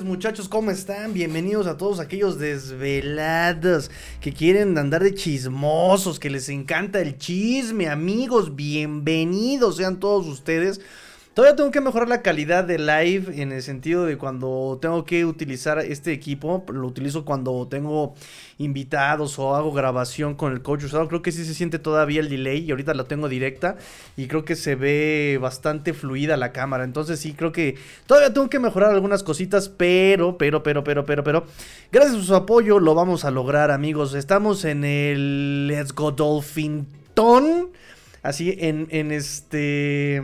Muchachos, ¿cómo están? Bienvenidos a todos aquellos desvelados que quieren andar de chismosos, que les encanta el chisme, amigos, bienvenidos sean todos ustedes Todavía tengo que mejorar la calidad de live en el sentido de cuando tengo que utilizar este equipo, lo utilizo cuando tengo invitados o hago grabación con el coach usado. Creo que sí se siente todavía el delay y ahorita lo tengo directa y creo que se ve bastante fluida la cámara. Entonces sí, creo que todavía tengo que mejorar algunas cositas, pero, pero, pero, pero, pero, pero, gracias a su apoyo lo vamos a lograr amigos. Estamos en el Let's Go Dolphin Ton. Así en, en este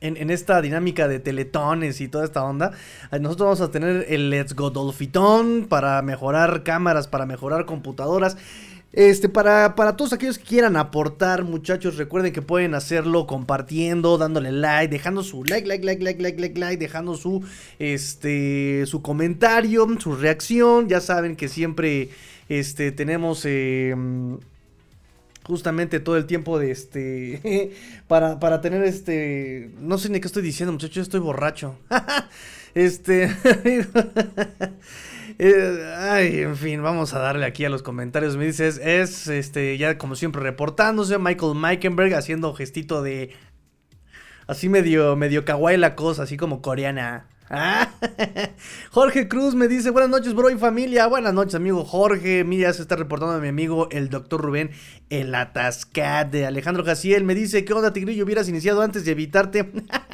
en, esta dinámica de teletones y toda esta onda, eh, nosotros vamos a tener el Let's Go Dolphitón para mejorar cámaras, para mejorar computadoras. Este, para, para todos aquellos que quieran aportar, muchachos, recuerden que pueden hacerlo compartiendo, dándole like, dejando su like, like, like, like, like, like, like, dejando su, este, su comentario, su reacción. Ya saben que siempre, este, tenemos, eh, justamente todo el tiempo de este para, para tener este no sé ni qué estoy diciendo muchachos estoy borracho. Este eh, ay en fin vamos a darle aquí a los comentarios. Me dices es este ya como siempre reportándose Michael Meikenberg haciendo gestito de así medio medio kawaii la cosa así como coreana Ah, Jorge Cruz me dice, buenas noches, bro y familia. Buenas noches, amigo Jorge. Mira, se está reportando a mi amigo, el doctor Rubén, el atascate. Alejandro Jaciel me dice, ¿qué onda, Tigrillo? Hubieras iniciado antes de evitarte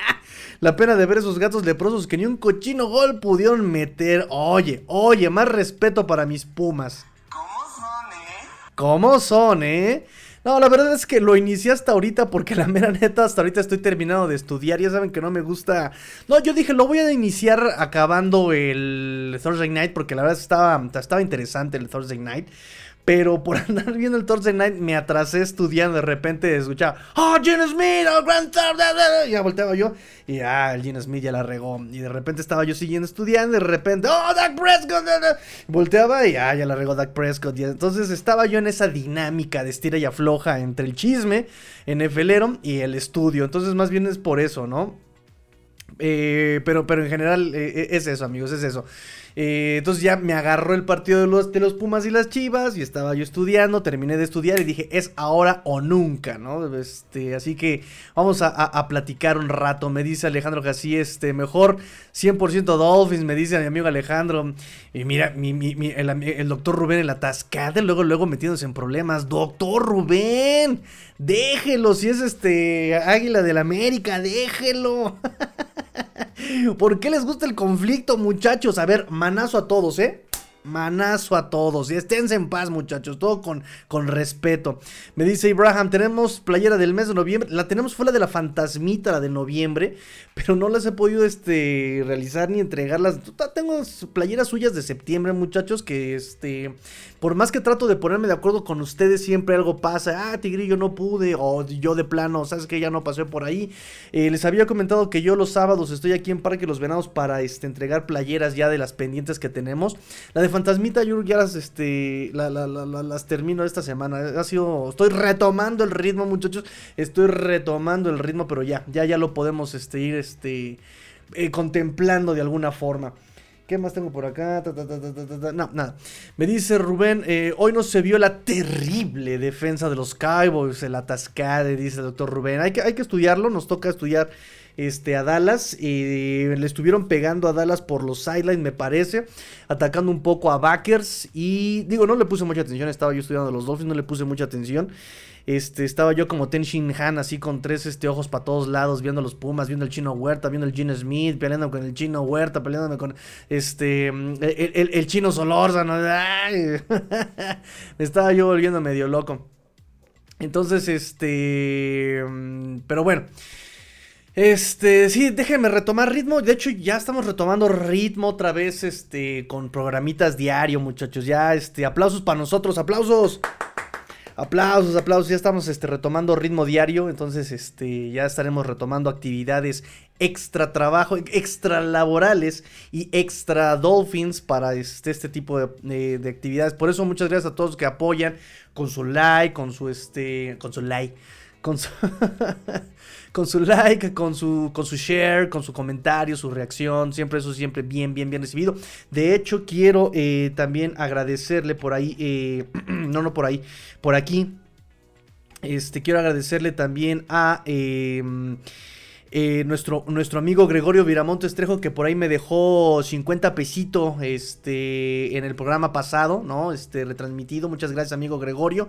la pena de ver esos gatos leprosos que ni un cochino gol pudieron meter. Oye, oye, más respeto para mis pumas. ¿Cómo son, eh? ¿Cómo son, eh? No, la verdad es que lo inicié hasta ahorita porque la mera neta hasta ahorita estoy terminado de estudiar. Ya saben que no me gusta. No, yo dije, lo voy a iniciar acabando el Thursday Night porque la verdad estaba, estaba interesante el Thursday Night. Pero por andar viendo el Thursday Night me atrasé estudiando. De repente escuchaba, ¡Oh, Gene Smith! ¡Oh, Grand Y ya volteaba yo. Y ah, el Gene Smith ya la regó. Y de repente estaba yo siguiendo estudiando. Y de repente, ¡Oh, Dak Prescott! Volteaba y ah, ya la regó Dak Prescott. Y entonces estaba yo en esa dinámica de estira y afloja entre el chisme, en NFLero y el estudio. Entonces, más bien es por eso, ¿no? Eh, pero, pero en general eh, eh, es eso, amigos, es eso. Eh, entonces ya me agarró el partido de los, de los Pumas y las Chivas y estaba yo estudiando, terminé de estudiar y dije, es ahora o nunca, ¿no? Este, así que vamos a, platicar un rato. Me dice Alejandro que así, este, mejor 100% Dolphins, me dice mi amigo Alejandro. Y mira, mi, el, doctor Rubén, el atascade, luego, luego metiéndose en problemas. Doctor Rubén, déjelo, si es este Águila del América, déjelo. ¿Por qué les gusta el conflicto, muchachos? A ver, manazo a todos, ¿eh? Manazo a todos. Y esténse en paz, muchachos. Todo con, con respeto. Me dice Abraham, tenemos playera del mes de noviembre. La tenemos fue la de la fantasmita, la de noviembre. Pero no las he podido este, realizar ni entregarlas. Tengo playeras suyas de septiembre, muchachos. Que este. Por más que trato de ponerme de acuerdo con ustedes, siempre algo pasa. Ah, Tigrillo no pude. O yo de plano, sabes que ya no pasé por ahí. Eh, les había comentado que yo los sábados estoy aquí en Parque Los Venados para este, entregar playeras ya de las pendientes que tenemos. La de Fantasmita, yo ya las, este, las termino esta semana. Ha sido. Estoy retomando el ritmo, muchachos. Estoy retomando el ritmo, pero ya, ya, ya lo podemos este, ir este, eh, contemplando de alguna forma. ¿Qué más tengo por acá? no, nada. Me dice Rubén, eh, hoy no se vio la terrible defensa de los Cowboys, el atascade, dice el doctor Rubén. Hay que, hay que estudiarlo, nos toca estudiar este, a Dallas. Y le estuvieron pegando a Dallas por los sidelines, me parece. Atacando un poco a Backers. Y digo, no le puse mucha atención. Estaba yo estudiando a los Dolphins, no le puse mucha atención. Este, estaba yo como Ten Shin Han, así con tres este, ojos para todos lados, viendo los Pumas, viendo el chino Huerta, viendo el Gene Smith, peleando con el chino Huerta, peleándome con este el, chino Solórzano. Me estaba yo volviendo medio loco. Entonces, este. Pero bueno. Este, sí, déjenme retomar ritmo. De hecho, ya estamos retomando ritmo otra vez, este, con programitas diario, muchachos. Ya, este, aplausos para nosotros, aplausos. Aplausos, aplausos. Ya estamos este, retomando ritmo diario. Entonces, este, ya estaremos retomando actividades extra trabajo, extra laborales y extra dolphins para este, este tipo de, de, actividades. Por eso, muchas gracias a todos que apoyan con su like, con su este. Con su like. Con su. con su like, con su, con su share, con su comentario, su reacción. Siempre eso, siempre bien, bien, bien recibido. De hecho, quiero eh, también agradecerle por ahí, eh, no, no por ahí, por aquí. Este, quiero agradecerle también a... Em, eh, nuestro, nuestro amigo Gregorio Viramonte Estrejo, que por ahí me dejó 50 pesito este, en el programa pasado, ¿no? Este, retransmitido. Muchas gracias, amigo Gregorio.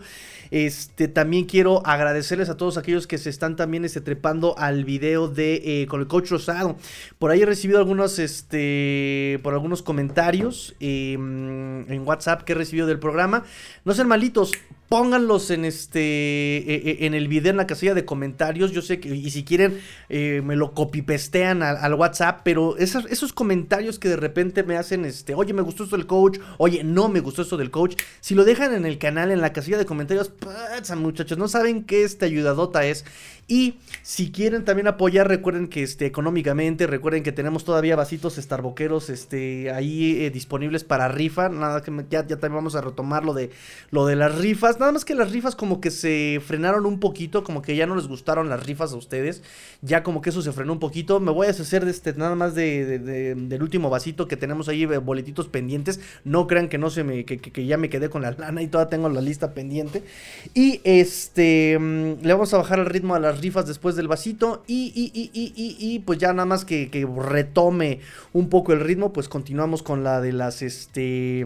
Este, también quiero agradecerles a todos aquellos que se están también este, trepando al video de eh, con el coach Rosado. Por ahí he recibido algunos, este, por algunos comentarios em, en WhatsApp que he recibido del programa. No sean malitos, pónganlos en este e, e, en el video en la casilla de comentarios. Yo sé que y si quieren eh, me lo copipestean al, WhatsApp pero esos, comentarios que de repente me hacen este oye me gustó esto del coach oye no me gustó esto del coach si lo dejan en el canal en la casilla de comentarios muchachos no saben qué esta ayudadota es y si quieren también apoyar, recuerden que este, económicamente, recuerden que tenemos todavía vasitos starboqueros este, ahí eh, disponibles para rifa. Nada que ya, también vamos a retomar lo de, lo de las rifas. Nada más que las rifas como que se frenaron un poquito, como que ya no les gustaron las rifas a ustedes. Ya como que eso se frenó un poquito. Me voy a deshacer de este, nada más de, del último vasito que tenemos ahí, eh, boletitos pendientes. No crean que no se me, que, que, ya me quedé con la lana y todavía tengo la lista pendiente. Y este, mm, le vamos a bajar el ritmo a las rifas después del vasito y, y, y, y pues ya nada más que, que, retome un poco el ritmo, pues continuamos con la de las, este...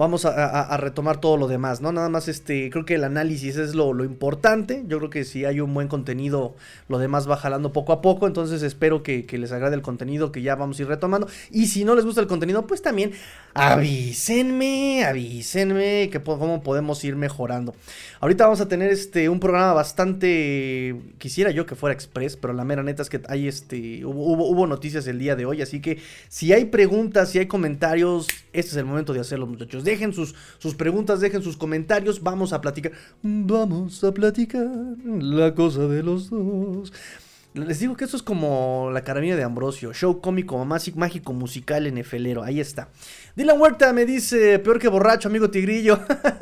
Vamos a, retomar todo lo demás, ¿no? Nada más, este, creo que el análisis es lo, importante. Yo creo que si hay un buen contenido, lo demás va jalando poco a poco. Entonces espero que, les agrade el contenido que ya vamos a ir retomando. Y si no les gusta el contenido, pues también avísenme, avísenme que cómo podemos ir mejorando. Ahorita vamos a tener este un programa bastante quisiera yo que fuera express, pero la mera neta es que hay este hubo, hubo, noticias el día de hoy, así que si hay preguntas, si hay comentarios, este es el momento de hacerlo, muchachos. Dejen sus sus preguntas, dejen sus comentarios, vamos a platicar. Vamos a platicar la cosa de los dos. Les digo que esto es como la carabina de Ambrosio, show cómico mágico musical en efelero, ahí está. Dylan Huerta me dice, peor que borracho, amigo Tigrillo.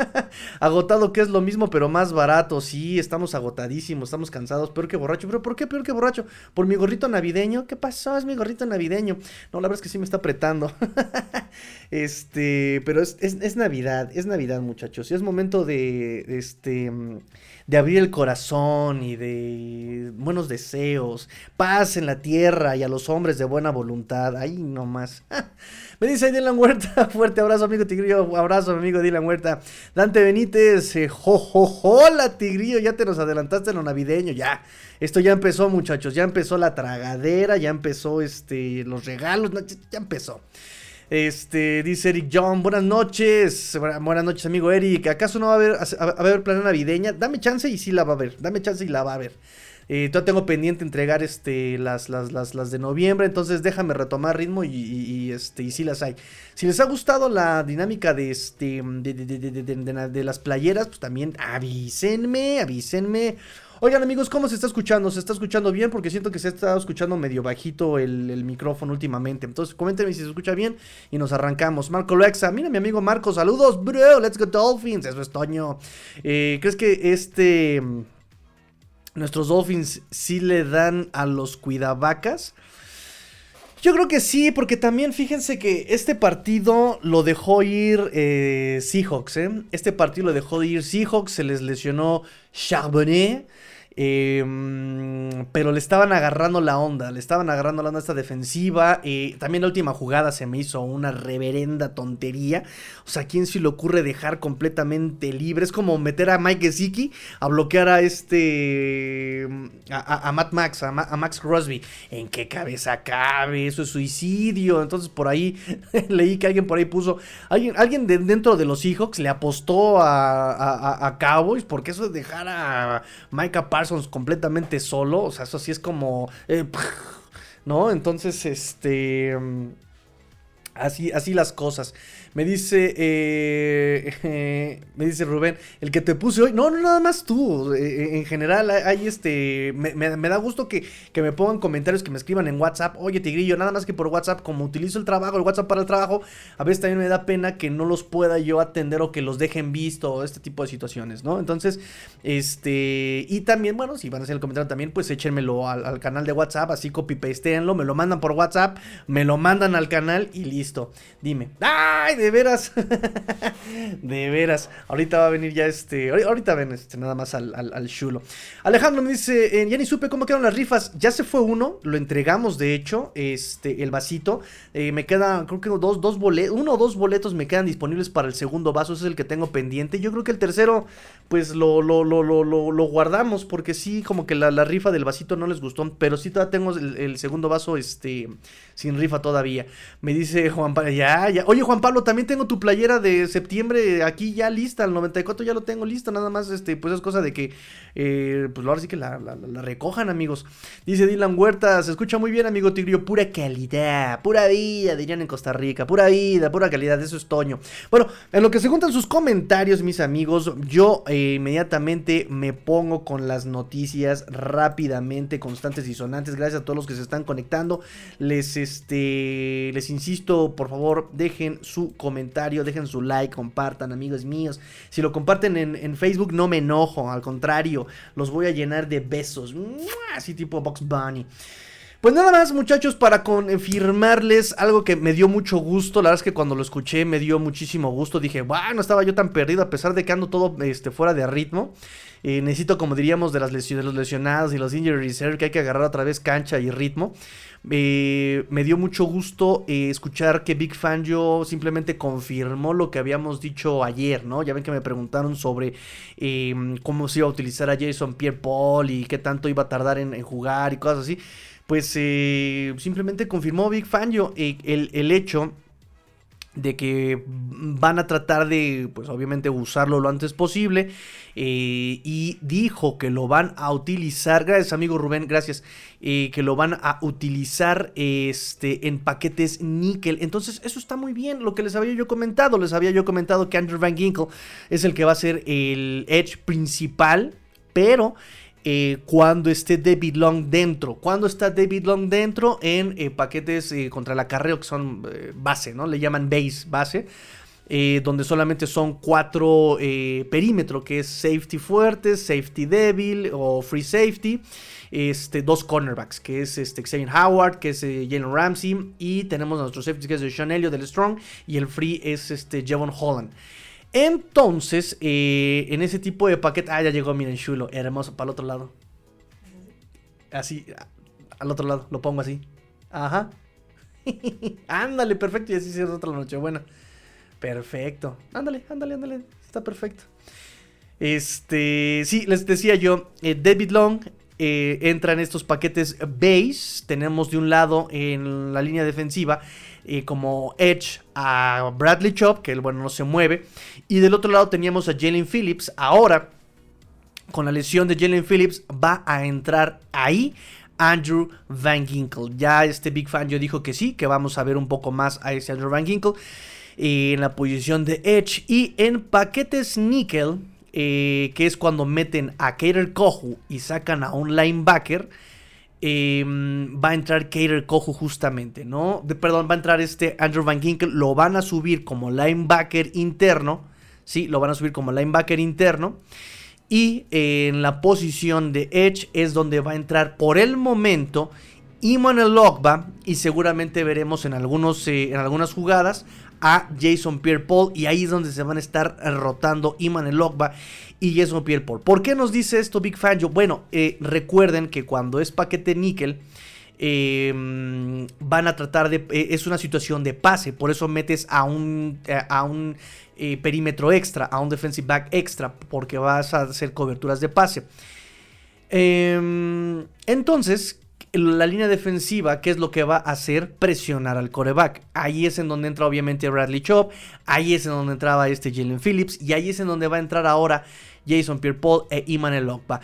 Agotado que es lo mismo, pero más barato. Sí, estamos agotadísimos, estamos cansados, peor que borracho. ¿Pero por qué peor que borracho? ¿Por mi gorrito navideño? ¿Qué pasó? Es mi gorrito navideño. No, la verdad es que sí me está apretando. este, pero es, es, Navidad, es Navidad, muchachos. Y es momento de, este de abrir el corazón y de buenos deseos, paz en la tierra y a los hombres de buena voluntad. Ahí nomás. Me dice Dylan Huerta, fuerte abrazo amigo Tigrillo, abrazo amigo Dylan Huerta. Dante Benítez, eh, hola Tigrillo, ya te nos adelantaste en lo navideño, ya. Esto ya empezó muchachos, ya empezó la tragadera, ya empezó este, los regalos, ya empezó. Este, dice Eric John, buenas noches. Buenas noches, amigo Eric. ¿Acaso no va a haber, a, haber plan navideña? Dame chance y sí la va a haber. Dame chance y la va a haber. Eh, todavía tengo pendiente entregar este, las, las, las, las, de noviembre, entonces déjame retomar ritmo y, y, este, y sí las hay. Si les ha gustado la dinámica de, este, de, de, de, de las playeras, pues también avísenme, avísenme. Oigan amigos, ¿cómo se está escuchando? ¿Se está escuchando bien? Porque siento que se ha escuchando medio bajito el, micrófono últimamente. Entonces coméntenme si se escucha bien y nos arrancamos. Marco Lexa, mira mi amigo Marco, saludos, bro, let's go Dolphins. Eso es Toño. Eh, ¿Crees que este... Nuestros Dolphins sí le dan a los cuidavacas? Yo creo que sí, porque también fíjense que este partido lo dejó ir eh, Seahawks, ¿eh? Este partido lo dejó ir Seahawks, se les lesionó Charbonnet. Em, pero le estaban agarrando la onda, le estaban agarrando la onda esta defensiva. Eh, también la última jugada se me hizo una reverenda tontería. O sea, ¿quién se le ocurre dejar completamente libre? Es como meter a Mike Gesicki a bloquear a este. a, Matt Max, a, Max Crosby. ¿En qué cabeza cabe? Eso es suicidio. Entonces por ahí leí que alguien por ahí puso. Alguien, alguien de, dentro de los Seahawks le apostó a, a, Cowboys porque eso de dejar a Micah Parsons Completamente solo, o sea, eso sí es como... Eh, ¿No? Entonces, este... Mm, así, así las cosas. Me dice, eh, me dice Rubén, el que te puse hoy, no, no, nada más tú, eh, eh, en general hay este, me, da gusto que, que, me pongan comentarios, que me escriban en WhatsApp, oye Tigrillo, nada más que por WhatsApp, como utilizo el trabajo, el WhatsApp para el trabajo, a veces también me da pena que no los pueda yo atender o que los dejen visto, este tipo de situaciones, ¿no? Entonces, este, y también, bueno, si van a hacer el comentario también, pues échenmelo al, canal de WhatsApp, así copy pasteenlo, me lo mandan por WhatsApp, me lo mandan al canal y listo. Dime, ¡ay! De veras. de veras. Ahorita va a venir ya este. Ahorita ven este, nada más al, chulo. Alejandro me dice: eh, Ya ni supe cómo quedaron las rifas. Ya se fue uno. Lo entregamos, de hecho. Este, el vasito. Eh, me quedan, creo que dos, dos boletos. Uno o dos boletos me quedan disponibles para el segundo vaso. Ese es el que tengo pendiente. Yo creo que el tercero, pues lo, lo, lo, lo, guardamos. Porque sí, como que la, rifa del vasito no les gustó. Pero sí todavía tengo el segundo vaso, este. Sin rifa todavía. Me dice Juan Pablo. Ya, ya. Oye, Juan Pablo, también tengo tu playera de septiembre aquí ya lista, el 94 ya lo tengo listo, nada más, este, pues es cosa de que, eh, pues ahora sí que la, recojan, amigos. Dice Dylan Huerta, se escucha muy bien, amigo Tigrio, pura calidad, pura vida, dirían en Costa Rica, pura vida, pura calidad, eso es Toño. Bueno, en lo que se juntan sus comentarios, mis amigos, yo eh, inmediatamente me pongo con las noticias rápidamente, constantes y sonantes, gracias a todos los que se están conectando, les, este, les insisto, por favor, dejen su comentario, dejen su like, compartan, amigos míos. Si lo comparten en, Facebook, no me enojo, al contrario, los voy a llenar de besos. Así tipo Box Bunny. Pues nada más, muchachos, para confirmarles algo que me dio mucho gusto. La verdad es que cuando lo escuché me dio muchísimo gusto. Dije, bueno, no estaba yo tan perdido, a pesar de que ando todo este, fuera de ritmo. Eh, necesito, como diríamos, de, las lesiones, los lesionados y los injury reserve, que hay que agarrar otra vez cancha y ritmo. Eh, me dio mucho gusto eh, escuchar que Big Fan yo simplemente confirmó lo que habíamos dicho ayer, ¿no? Ya ven que me preguntaron sobre em, cómo se iba a utilizar a Jason Pierre Paul y qué tanto iba a tardar en, jugar y cosas así. Pues eh, simplemente confirmó Big Fan yo el, el hecho de que van a tratar de, pues obviamente, usarlo lo antes posible. Eh, y dijo que lo van a utilizar, gracias amigo Rubén, gracias, eh, que lo van a utilizar este, en paquetes níquel. Entonces, eso está muy bien, lo que les había yo comentado. Les había yo comentado que Andrew Van Ginkle es el que va a ser el Edge principal, pero eh, cuando esté David Long dentro. Cuando está David Long dentro en eh, paquetes eh, contra el acarreo que son base, ¿no? Le llaman base, base. donde solamente son cuatro perímetros, que es safety fuerte, safety débil o free safety. Este, dos cornerbacks, que es este, Xavier Howard, que es Jalen Ramsey, y tenemos nuestro safety, que es Sean Elliott del Strong, y el free es este, Javon Holland. Entonces, eh, en ese tipo de paquete. Ah, ya llegó, miren, chulo, hermoso, para el otro lado. Así, al otro lado, lo pongo así. Ajá. ándale, perfecto, y así se otra noche. Bueno, perfecto. Ándale, ándale, ándale. Está perfecto. Este, sí, les decía yo, eh, David Long eh, entra en estos paquetes base. Tenemos de un lado en la línea defensiva como Edge a Bradley Chop, que el bueno no se mueve. Y del otro lado teníamos a Jalen Phillips. Ahora, con la lesión de Jalen Phillips, va a entrar ahí Andrew Van Ginkle. Ya este Big Fan yo dijo que sí, que vamos a ver un poco más a ese Andrew Van Ginkle eh, en la posición de Edge. Y en paquetes nickel, eh, que es cuando meten a Kater Kohu y sacan a un linebacker. Em, va a entrar Kater Kohu justamente, ¿no? perdón, va a entrar este Andrew Van Ginkel, lo van a subir como linebacker interno, ¿sí? Lo van a subir como linebacker interno. Y en la posición de Edge es donde va a entrar por el momento Iman Logba y seguramente veremos en, algunos, eh, en algunas jugadas a Jason Pierre-Paul y ahí es donde se van a estar rotando Iman Logba y Jason Pierre-Paul. ¿Por qué nos dice esto Big Fan? bueno, eh, recuerden que cuando es paquete níquel em, van a tratar de eh, es una situación de pase, por eso metes a un a un perímetro extra, a un defensive back extra, porque vas a hacer coberturas de pase. Em, entonces, la línea defensiva, ¿qué es lo que va a hacer? Presionar al coreback. Ahí es en donde entra obviamente Bradley Chop, ahí es en donde entraba este Jalen Phillips y ahí es en donde va a entrar ahora Jason Pierre-Paul e Iman Elokba.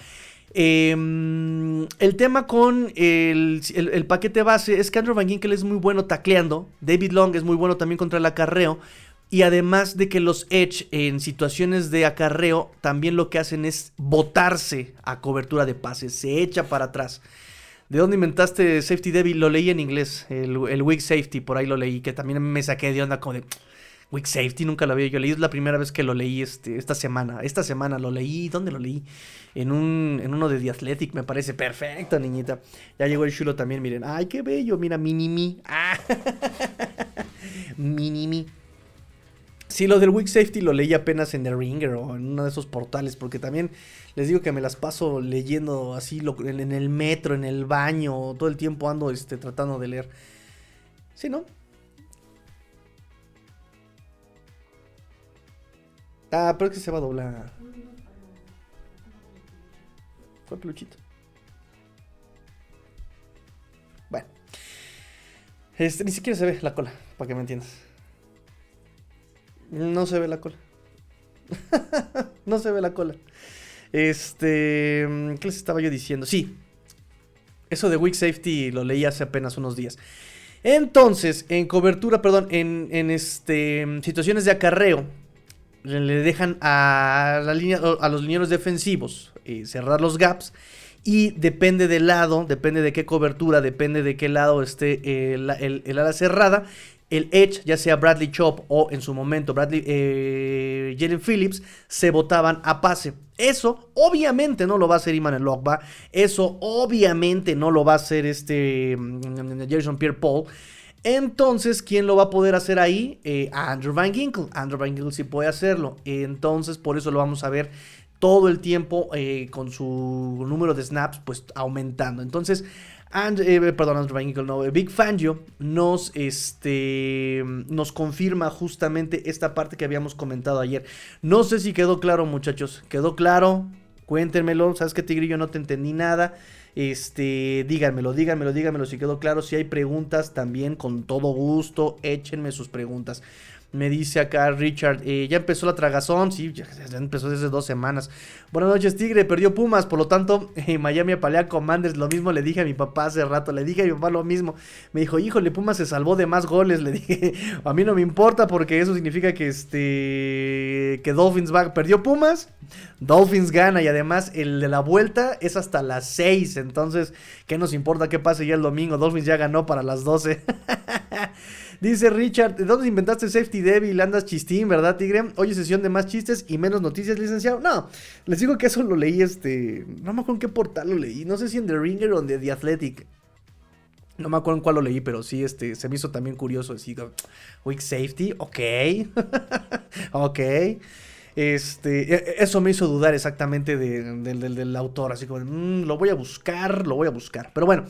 Em, el tema con el, paquete base es que Andrew Van Ginkel es muy bueno tacleando. David Long es muy bueno también contra el acarreo. Y además de que los Edge en situaciones de acarreo también lo que hacen es botarse a cobertura de pases. Se echa para atrás. ¿De dónde inventaste Safety Devil? Lo leí en inglés. El, el Weak Safety, por ahí lo leí. Que también me saqué de onda como de Weak Safety, nunca lo había yo leído. Es la primera vez que lo leí este, esta semana. Esta semana lo leí. ¿Dónde lo leí? En, un, en uno de The Athletic, me parece. Perfecto, niñita. Ya llegó el chulo también, miren. Ay, qué bello. Mira, mini Ah. mini Sí, lo del Weak Safety lo leí apenas en The Ringer o en uno de esos portales, porque también les digo que me las paso leyendo así en el metro, en el baño, todo el tiempo ando este, tratando de leer. Sí, ¿no? Ah, pero es que se va a doblar. Fue peluchito. Bueno. Este, ni siquiera se ve la cola, para que me entiendas. No se ve la cola. no se ve la cola. Este. ¿Qué les estaba yo diciendo? Sí. Eso de Weak Safety lo leí hace apenas unos días. Entonces, en cobertura, perdón, en, en este, situaciones de acarreo, le dejan a, la a los linieros defensivos eh, cerrar los gaps. Y depende del lado, depende de qué cobertura, depende de qué lado esté eh, el, ala cerrada. El Edge, ya sea Bradley Chop o en su momento Bradley eh, Jalen Phillips, se votaban a pase. Eso obviamente no lo va a hacer Iman Lokba. Eso obviamente no lo va a hacer este mm, Jason Pierre Paul. Entonces, ¿quién lo va a poder hacer ahí? Eh, Andrew Van Ginkle. Andrew Van Ginkle sí puede hacerlo. Entonces, por eso lo vamos a ver todo el tiempo eh, con su número de snaps pues aumentando. Entonces, eh, perdón, Andrew Ginkle, no, Big Fangio nos, este, nos confirma justamente esta parte que habíamos comentado ayer. No sé si quedó claro, muchachos. ¿Quedó claro? Cuéntenmelo. ¿Sabes qué, Tigrillo? No te entendí nada. Este, díganmelo, díganmelo, díganmelo si quedó claro. Si hay preguntas, también con todo gusto, échenme sus preguntas. Me dice acá Richard, eh, ya empezó la tragazón, sí, ya, empezó desde dos semanas. Buenas noches, Tigre, perdió Pumas, por lo tanto, eh, Miami apalea Commanders, lo mismo le dije a mi papá hace rato, le dije a mi papá lo mismo. Me dijo, híjole, Pumas se salvó de más goles, le dije, a mí no me importa porque eso significa que este, que Dolphins va, perdió Pumas, Dolphins gana y además el de la vuelta es hasta las 6, entonces, ¿qué nos importa qué pase ya el domingo? Dolphins ya ganó para las 12. Dice Richard, ¿de dónde inventaste Safety Devil? Andas chistín, ¿verdad, Tigre? Oye, sesión de más chistes y menos noticias, licenciado. No, les digo que eso lo leí, este. No me acuerdo en qué portal lo leí. No sé si en The Ringer o en The Athletic. No me acuerdo en cuál lo leí, pero sí, este, se me hizo también curioso decir, Weak Safety, ok. ok. Este, e, e, eso me hizo dudar exactamente del autor, así como, mm, lo voy a buscar, lo voy a buscar. Pero bueno,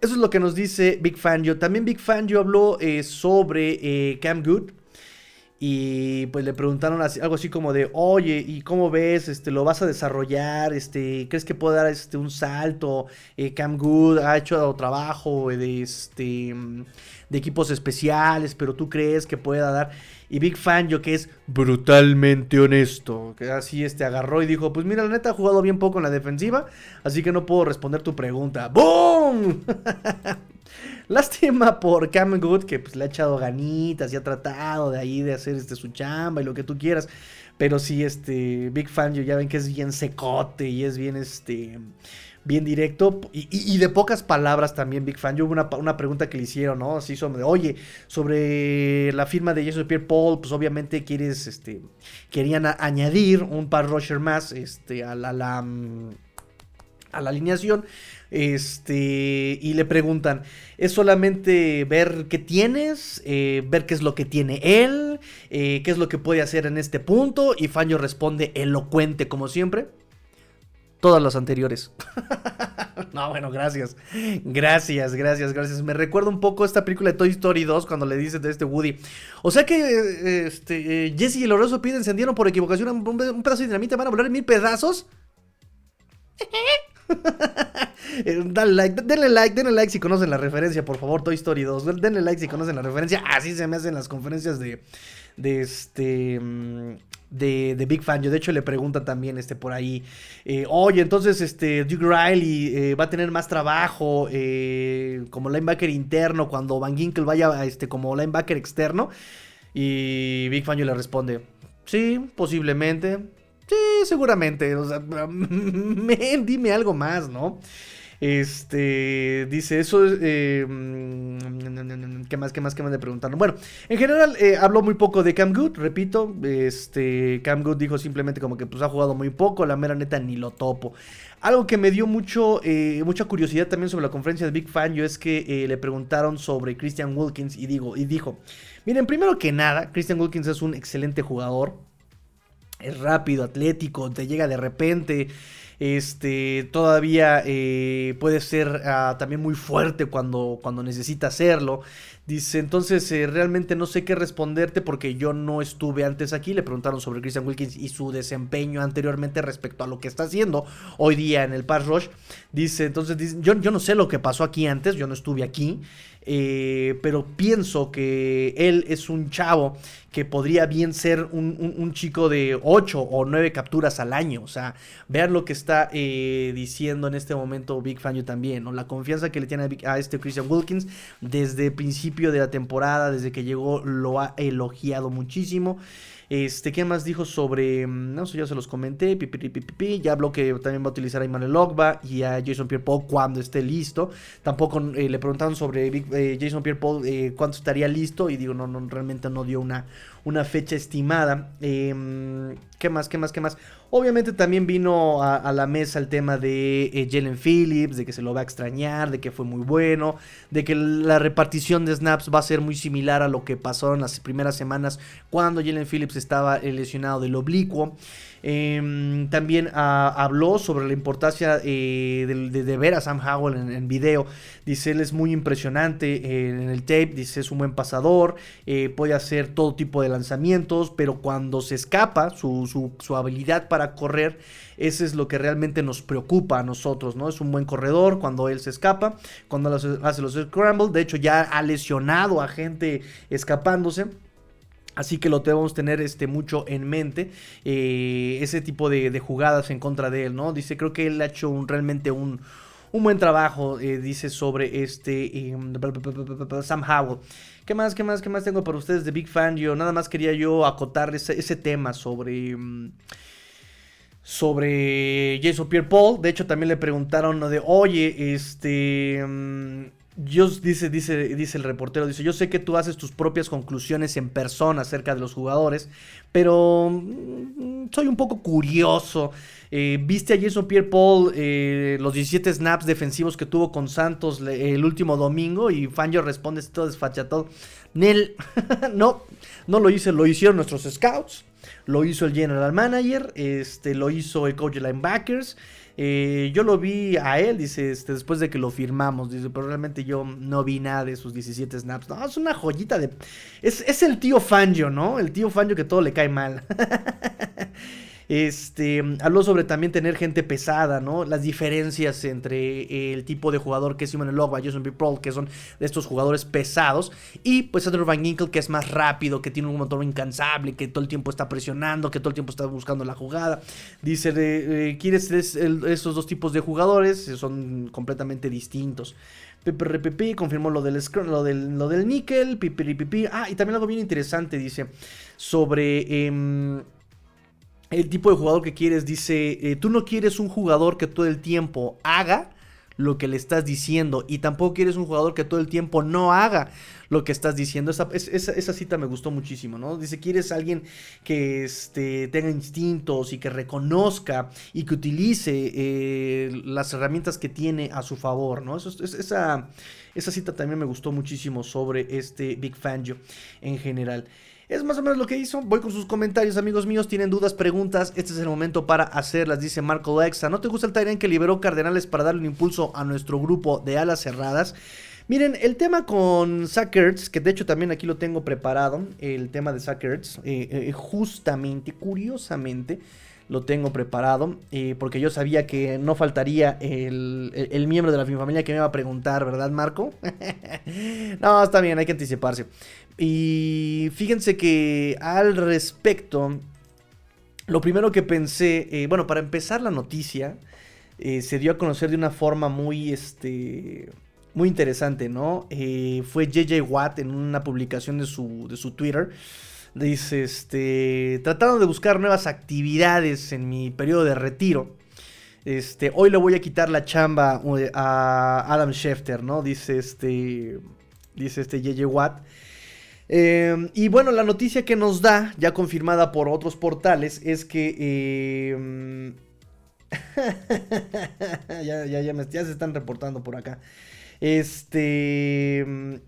eso es lo que nos dice Big Fangio. También Big Fangio habló eh, sobre eh, Cam Good. Y pues le preguntaron algo así como de, oye, ¿y cómo ves? Este, ¿Lo vas a desarrollar? Este, ¿Crees que puede dar este, un salto? Eh, Cam Good ha hecho trabajo de, este, de equipos especiales, pero tú crees que pueda dar... Y Big Fan, yo que es brutalmente honesto, que así este agarró y dijo, pues mira, la neta ha jugado bien poco en la defensiva, así que no puedo responder tu pregunta. ¡Boom! Lástima por Cam Good, que pues le ha echado ganitas y ha tratado de ahí de hacer este su chamba y lo que tú quieras. Pero sí, este, Big Fan, yo ya ven que es bien secote y es bien este bien directo y, de pocas palabras también, Big Fan. Yo hubo una, pregunta que le hicieron, ¿no? Así sobre, oye, sobre la firma de Jason Pierre Paul, pues obviamente quieres, este, querían añadir un par rusher más, este, a la, la mm, a la alineación. Este, y le preguntan, ¿es solamente ver qué tienes? Eh, ¿Ver qué es lo que tiene él? Eh, ¿Qué es lo que puede hacer en este punto? Y Fanjo responde elocuente como siempre todas las anteriores. no, bueno, gracias. Gracias, gracias, gracias. Me recuerda un poco esta película de Toy Story 2 cuando le dice de este Woody. O sea que eh, este, eh, Jesse y el Oroso Pide encendieron por equivocación un, pedazo de dinamita. ¿Van a volar en mil pedazos? Eh, dale like, denle like, denle like si conocen la referencia, por favor, Toy Story 2. Denle like si conocen la referencia. Así se me hacen las conferencias de, de este... De, de Big Fan. Yo, de hecho, le pregunta también este, por ahí, eh, oye, entonces este, Duke Riley eh, va a tener más trabajo eh, como linebacker interno cuando Van Ginkel vaya este, como linebacker externo. Y Big Fan yo le responde, sí, posiblemente. Sí, seguramente. O sea, dime algo más, ¿no? Este dice eso. Eh, mm, ¿Qué más? ¿Qué más? ¿Qué más le preguntaron? Bueno, en general eh, habló muy poco de Cam Good, repito. Este Cam Good dijo simplemente como que pues ha jugado muy poco. La mera neta ni lo topo. Algo que me dio mucho, eh, mucha curiosidad también sobre la conferencia de Big Fan, yo es que le preguntaron sobre Christian Wilkins y, digo, y dijo, miren, primero que nada, Christian Wilkins es un excelente jugador, es rápido, atlético, te llega de repente, este, todavía eh, puede ser ah, también muy fuerte cuando, cuando necesita hacerlo. Dice, entonces eh, realmente no sé qué responderte porque yo no estuve antes aquí. Le preguntaron sobre Christian Wilkins y su desempeño anteriormente respecto a lo que está haciendo hoy día en el Pass Rush. Dice, entonces, yo, yo no sé lo que pasó aquí antes, yo no estuve aquí. Eh, pero pienso que él es un chavo que podría bien ser un, chico de 8 o 9 capturas al año. O sea, vean lo que está eh, diciendo en este momento Big Fan también. La confianza que le tiene a, a, este Christian Wilkins desde el principio de la temporada, desde que llegó, lo ha elogiado muchísimo. Este, ¿qué más dijo sobre.? Mm, no sé, ya se los comenté. Ya habló que también va a utilizar a Emmanuel Ogba y a Jason Pierre cuando esté listo. Tampoco eh, le preguntaron sobre eh, Jason Pierre Paul eh, cuándo estaría listo. Y digo, no, no, realmente no dio una, una fecha estimada. Em, ¿Qué más? ¿Qué más? ¿Qué más? Obviamente también vino a, la mesa el tema de eh, Jalen Phillips, de que se lo va a extrañar, de que fue muy bueno, de que la repartición de snaps va a ser muy similar a lo que pasó en las primeras semanas cuando Jalen Phillips estaba lesionado del oblicuo. Em, también ah, habló sobre la importancia eh, de, ver a Sam Howell en, video. Dice, él es muy impresionante eh, en el tape, dice, es un buen pasador, eh, puede hacer todo tipo de lanzamientos, pero cuando se escapa, su, su, habilidad para correr, ese es lo que realmente nos preocupa a nosotros, ¿no? Es un buen corredor cuando él se escapa, cuando hace los scrambles, de hecho ya ha lesionado a gente escapándose. Así que lo debemos tener este, mucho en mente. Eh, ese tipo de, jugadas en contra de él, ¿no? Dice, creo que él ha hecho un, realmente un, buen trabajo, eh, dice, sobre este em, Sam Howell. ¿Qué más, qué más, qué más tengo para ustedes de Big Fan? Yo nada más quería yo acotar ese, tema sobre... Sobre Jason Pierre Paul. De hecho, también le preguntaron de, oye, este... Yo, dice, dice, dice el reportero, dice, yo sé que tú haces tus propias conclusiones en persona acerca de los jugadores, pero mm, soy un poco curioso. Eh, ¿Viste a Jason Pierre Paul eh, los 17 snaps defensivos que tuvo con Santos el último domingo? Y Fangio responde todo desfachatado. Nel, no, no lo hice, lo hicieron nuestros scouts, lo hizo el general manager, este, lo hizo el coach de linebackers. Eh, yo lo vi a él, dice, este, después de que lo firmamos, dice, pero realmente yo no vi nada de sus 17 snaps. No, es una joyita de... Es, es el tío Fangio, ¿no? El tío Fangio que todo le cae mal. Este, habló sobre también tener gente pesada, ¿no? Las diferencias entre el tipo de jugador que es Simon Logba, Jason B. que son de estos jugadores pesados, y pues Andrew Van Ginkel, que es más rápido, que tiene un motor incansable, que todo el tiempo está presionando, que todo el tiempo está buscando la jugada. Dice, eh, ¿quieres esos dos tipos de jugadores? Son completamente distintos. Pepe confirmó lo del, lo del, lo del níquel. Ah, y también algo bien interesante, dice, sobre... Em, el tipo de jugador que quieres dice, eh, tú no quieres un jugador que todo el tiempo haga lo que le estás diciendo y tampoco quieres un jugador que todo el tiempo no haga lo que estás diciendo. Esa, cita me gustó muchísimo, ¿no? Dice, quieres alguien que este, tenga instintos y que reconozca y que utilice eh, las herramientas que tiene a su favor, ¿no? Esa, esa cita también me gustó muchísimo sobre este Big Fangio en general. Es más o menos lo que hizo. Voy con sus comentarios, amigos míos. Tienen dudas, preguntas. Este es el momento para hacerlas, dice Marco Lexa. ¿No te gusta el Tyrant que liberó Cardenales para darle un impulso a nuestro grupo de alas cerradas? Miren, el tema con Sackers, que de hecho también aquí lo tengo preparado, el tema de Sackers, eh, eh, justamente, curiosamente, lo tengo preparado, eh, porque yo sabía que no faltaría el, el, miembro de la familia que me iba a preguntar, ¿verdad, Marco? no, está bien, hay que anticiparse. Y fíjense que al respecto, lo primero que pensé, eh, bueno, para empezar la noticia, eh, se dio a conocer de una forma muy, este, muy interesante, ¿no? Eh, fue JJ Watt en una publicación de su, de su Twitter. Dice, este, tratando de buscar nuevas actividades en mi periodo de retiro. Este, hoy le voy a quitar la chamba a Adam Schefter, ¿no? Dice este, dice este JJ Watt. Em, y bueno, la noticia que nos da, ya confirmada por otros portales, es que... Em, ya, ya, ya, ya, se están reportando por acá. Este... Em,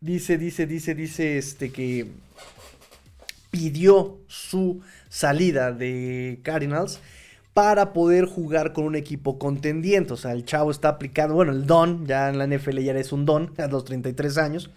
dice, dice, dice, dice, este que pidió su salida de Cardinals para poder jugar con un equipo contendiente. O sea, el chavo está aplicando, bueno, el don, ya en la NFL ya es un don a los 33 años.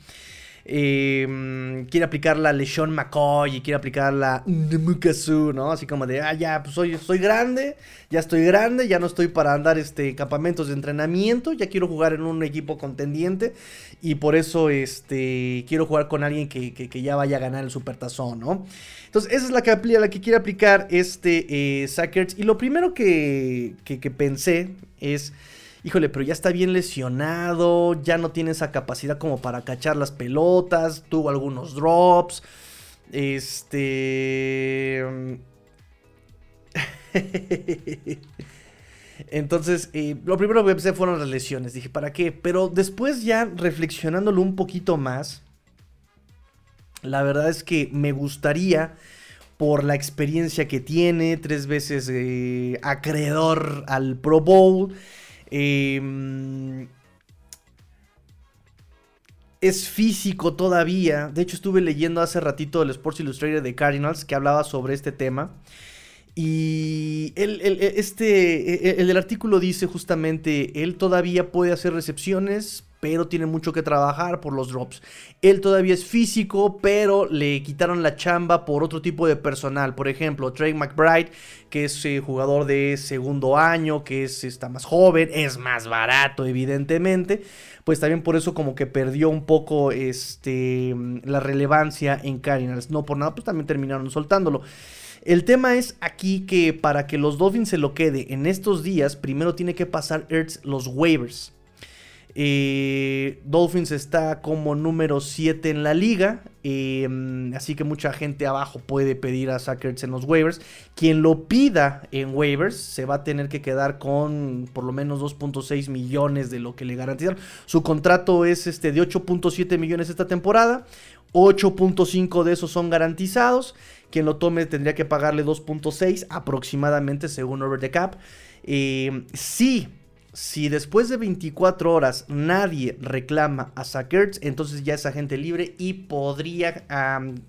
Em, quiere aplicar la LeSean McCoy y quiere aplicar la Mukasu, ¿no? Así como de, ah, ya, pues soy, soy grande, ya estoy grande, ya no estoy para andar este, campamentos de entrenamiento, ya quiero jugar en un equipo contendiente y por eso este, quiero jugar con alguien que, ya vaya a ganar el supertazón, ¿no? Entonces, esa es la que, la que quiere aplicar este eh, Sackers. Y lo primero que, que pensé es híjole, pero ya está bien lesionado, ya no tiene esa capacidad como para cachar las pelotas, tuvo algunos drops, este... Entonces, eh, lo primero que pensé fueron las lesiones. Dije, ¿para qué? Pero después ya reflexionándolo un poquito más, la verdad es que me gustaría, por la experiencia que tiene, tres veces eh, acreedor al Pro Bowl, Em, es físico todavía. De hecho, estuve leyendo hace ratito el Sports Illustrated de Cardinals que hablaba sobre este tema. Y este, el, el, artículo dice justamente, él todavía puede hacer recepciones, pero tiene mucho que trabajar por los drops. Él todavía es físico, pero le quitaron la chamba por otro tipo de personal. Por ejemplo, Trey McBride, que es eh, jugador de segundo año, que es, está más joven, es más barato, evidentemente. Pues también por eso como que perdió un poco este, la relevancia en Cardinals. No por nada, pues también terminaron soltándolo. El tema es aquí que para que los Dolphins se lo quede en estos días, primero tiene que pasar Ertz los waivers. Eh, Dolphins está como número 7 en la liga. Em, así que mucha gente abajo puede pedir a Sackers en los waivers. Quien lo pida en waivers se va a tener que quedar con por lo menos 2.6 millones de lo que le garantizan. Su contrato es este de 8.7 millones esta temporada. 8.5 de esos son garantizados. Quien lo tome tendría que pagarle 2.6 aproximadamente según Over the Cap. Eh, sí si después de 24 horas nadie reclama a Sackers, entonces ya es agente libre y podría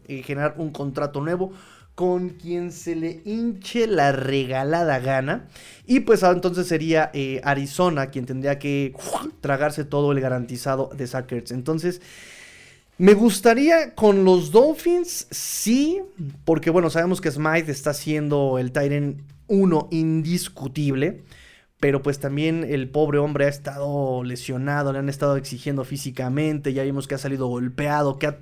eh, generar un contrato nuevo con quien se le hinche la regalada gana. Y pues ah, entonces sería eh, Arizona quien tendría que tragarse todo el garantizado de Sackers. Entonces, me gustaría con los Dolphins, sí, porque bueno, sabemos que Smythe está siendo el Tyrant 1 indiscutible. Pero pues también el pobre hombre ha estado lesionado, le han estado exigiendo físicamente, ya vimos que ha salido golpeado, que ha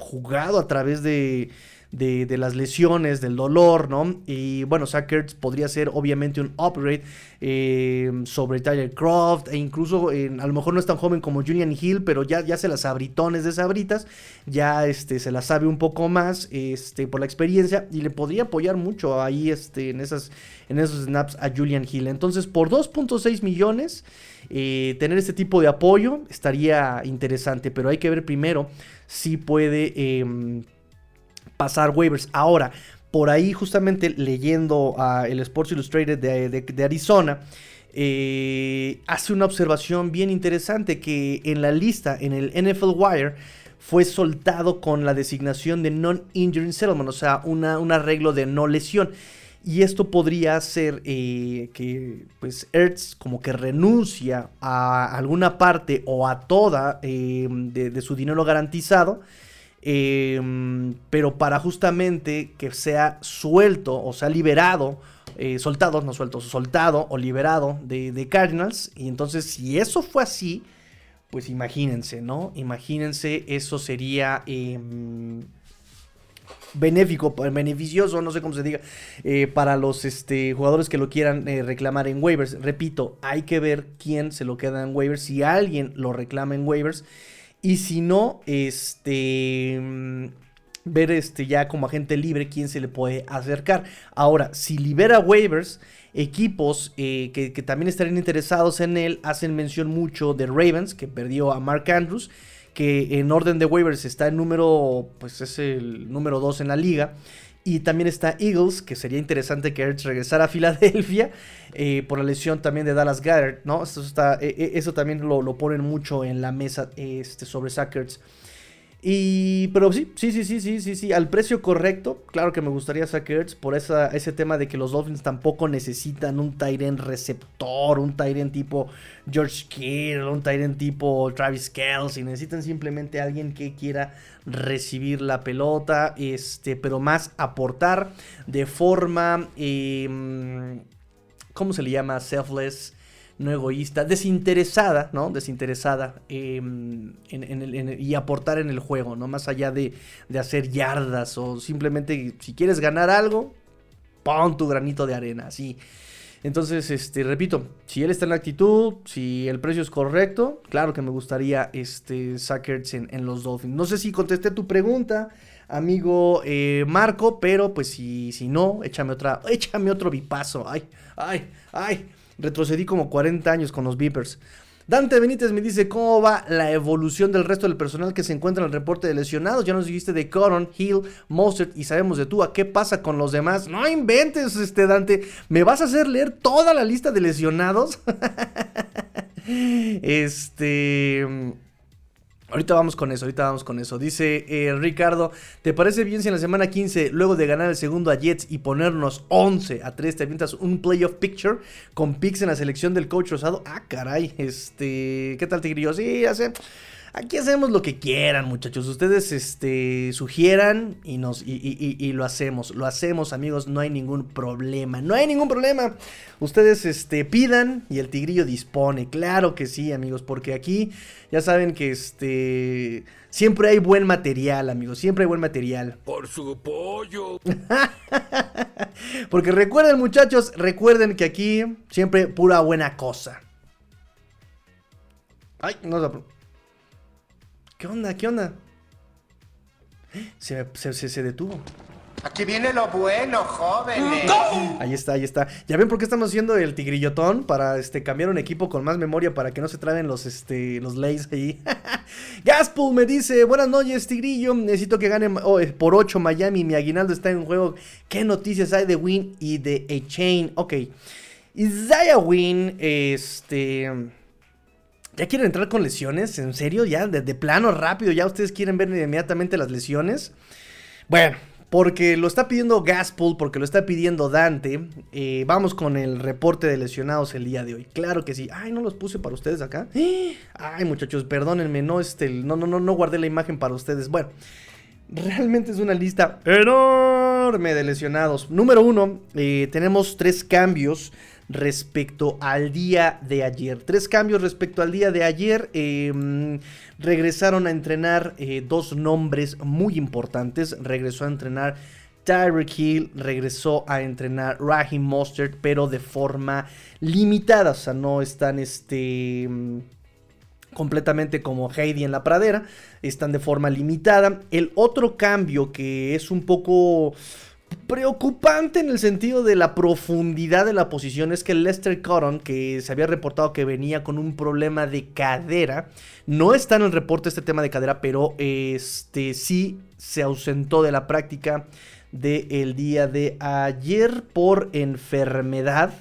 jugado a través de de, las lesiones, del dolor, ¿no? Y bueno, Sackers podría ser obviamente un upgrade eh, sobre Tyler Croft e incluso a lo mejor no es tan joven como Julian Hill, pero ya, ya se las abritones de sabritas, ya este, se las sabe un poco más este, por la experiencia y le podría apoyar mucho ahí este, en, esas, en esos snaps a Julian Hill. Entonces, por 2.6 millones, eh, tener este tipo de apoyo estaría interesante, pero hay que ver primero si puede... Pasar waivers. Ahora, por ahí justamente leyendo el Sports Illustrated de, Arizona, eh, hace una observación bien interesante que en la lista, en el NFL Wire, fue soltado con la designación de non-injury settlement, o sea, un arreglo de no lesión. Y esto podría hacer eh, que pues Ertz como que renuncia a alguna parte o a toda eh, de, su dinero garantizado Em, pero para justamente que sea suelto o sea liberado, eh, soltado, no suelto, soltado o liberado de, Cardinals. Y entonces si eso fue así, pues imagínense, ¿no? Imagínense, eso sería... Em, benéfico, beneficioso, no sé cómo se diga, eh, para los este, jugadores que lo quieran eh, reclamar en waivers. Repito, hay que ver quién se lo queda en waivers, si alguien lo reclama en waivers. Y si no, este mm, ver este ya como agente libre quién se le puede acercar. Ahora, si libera waivers, equipos eh, que, también estarían interesados en él hacen mención mucho de Ravens, que perdió a Mark Andrews, que en orden de waivers está el número, pues es el número 2 en la liga. Y también está Eagles, que sería interesante que Ertz regresara a Filadelfia eh, por la lesión también de Dallas Goddard, ¿no? Eso, está, eh, eh, eso también lo, lo, ponen mucho en la mesa este, sobre Sackers. Y, pero sí, sí, sí, sí, sí, sí, sí, al precio correcto, claro que me gustaría Sackers por esa, ese tema de que los Dolphins tampoco necesitan un Tyrant receptor, un Tyrant tipo George Kittle, un Tyrant tipo Travis Kelsey, necesitan simplemente alguien que quiera recibir la pelota, este, pero más aportar de forma, eh, ¿cómo se le llama? Selfless no egoísta, desinteresada, ¿no? Desinteresada en, y aportar en el juego, ¿no? Más allá de, de, hacer yardas o simplemente si quieres ganar algo, pon tu granito de arena, así. Entonces, este, repito, si él está en la actitud, si el precio es correcto, claro que me gustaría este Sackers en, en los Dolphins. No sé si contesté tu pregunta, amigo eh, Marco, pero pues si, si no, échame otra, échame otro bipazo. Ay, ay, ay. Retrocedí como 40 años con los Beepers. Dante Benítez me dice cómo va la evolución del resto del personal que se encuentra en el reporte de lesionados. Ya nos dijiste de Coron, Hill, Mostert y sabemos de tú. ¿A qué pasa con los demás? No inventes, este Dante. ¿Me vas a hacer leer toda la lista de lesionados? este... Ahorita vamos con eso, ahorita vamos con eso. Dice eh, Ricardo, ¿te parece bien si en la semana 15, luego de ganar el segundo a Jets y ponernos 11 a 3, te avientas un playoff picture con picks en la selección del coach Rosado? Ah, caray, este, ¿qué tal Tigrillo? Sí, hace... Aquí hacemos lo que quieran, muchachos. Ustedes este, sugieran y, nos, y, y, y, lo hacemos. Lo hacemos, amigos. No hay ningún problema. No hay ningún problema. Ustedes este, pidan y el tigrillo dispone. Claro que sí, amigos. Porque aquí ya saben que este, siempre hay buen material, amigos. Siempre hay buen material. Por su pollo. porque recuerden, muchachos. Recuerden que aquí siempre pura buena cosa. Ay, no se... ¿Qué onda? ¿Qué onda? Se, se, se, se detuvo. Aquí viene lo bueno, jóvenes. Ahí está, ahí está. ¿Ya ven por qué estamos haciendo el tigrillotón? Para este, cambiar un equipo con más memoria para que no se traben los, este, los lays ahí. Gaspool me dice, buenas noches, tigrillo. Necesito que gane oh, por 8 Miami. Mi aguinaldo está en juego. ¿Qué noticias hay de Win y de A-Chain? Ok. Isaiah Win, este... ¿Ya quieren entrar con lesiones? ¿En serio? ¿Ya? De, plano, rápido, ¿ya ustedes quieren ver inmediatamente las lesiones? Bueno, porque lo está pidiendo Gaspool, porque lo está pidiendo Dante. Eh, vamos con el reporte de lesionados el día de hoy. Claro que sí. Ay, no los puse para ustedes acá. Ay, muchachos, perdónenme, no, este, no, no, no, no guardé la imagen para ustedes. Bueno, realmente es una lista enorme de lesionados. Número uno, eh, tenemos tres cambios respecto al día de ayer. Tres cambios respecto al día de ayer. Eh, regresaron a entrenar eh, dos nombres muy importantes. Regresó a entrenar Tyreek Hill, regresó a entrenar Raheem Mostert, pero de forma limitada. O sea, no están este completamente como Heidi en la pradera, están de forma limitada. El otro cambio que es un poco preocupante en el sentido de la profundidad de la posición es que Lester Cotton, que se había reportado que venía con un problema de cadera, no está en el reporte este tema de cadera, pero este sí se ausentó de la práctica del día de ayer por enfermedad.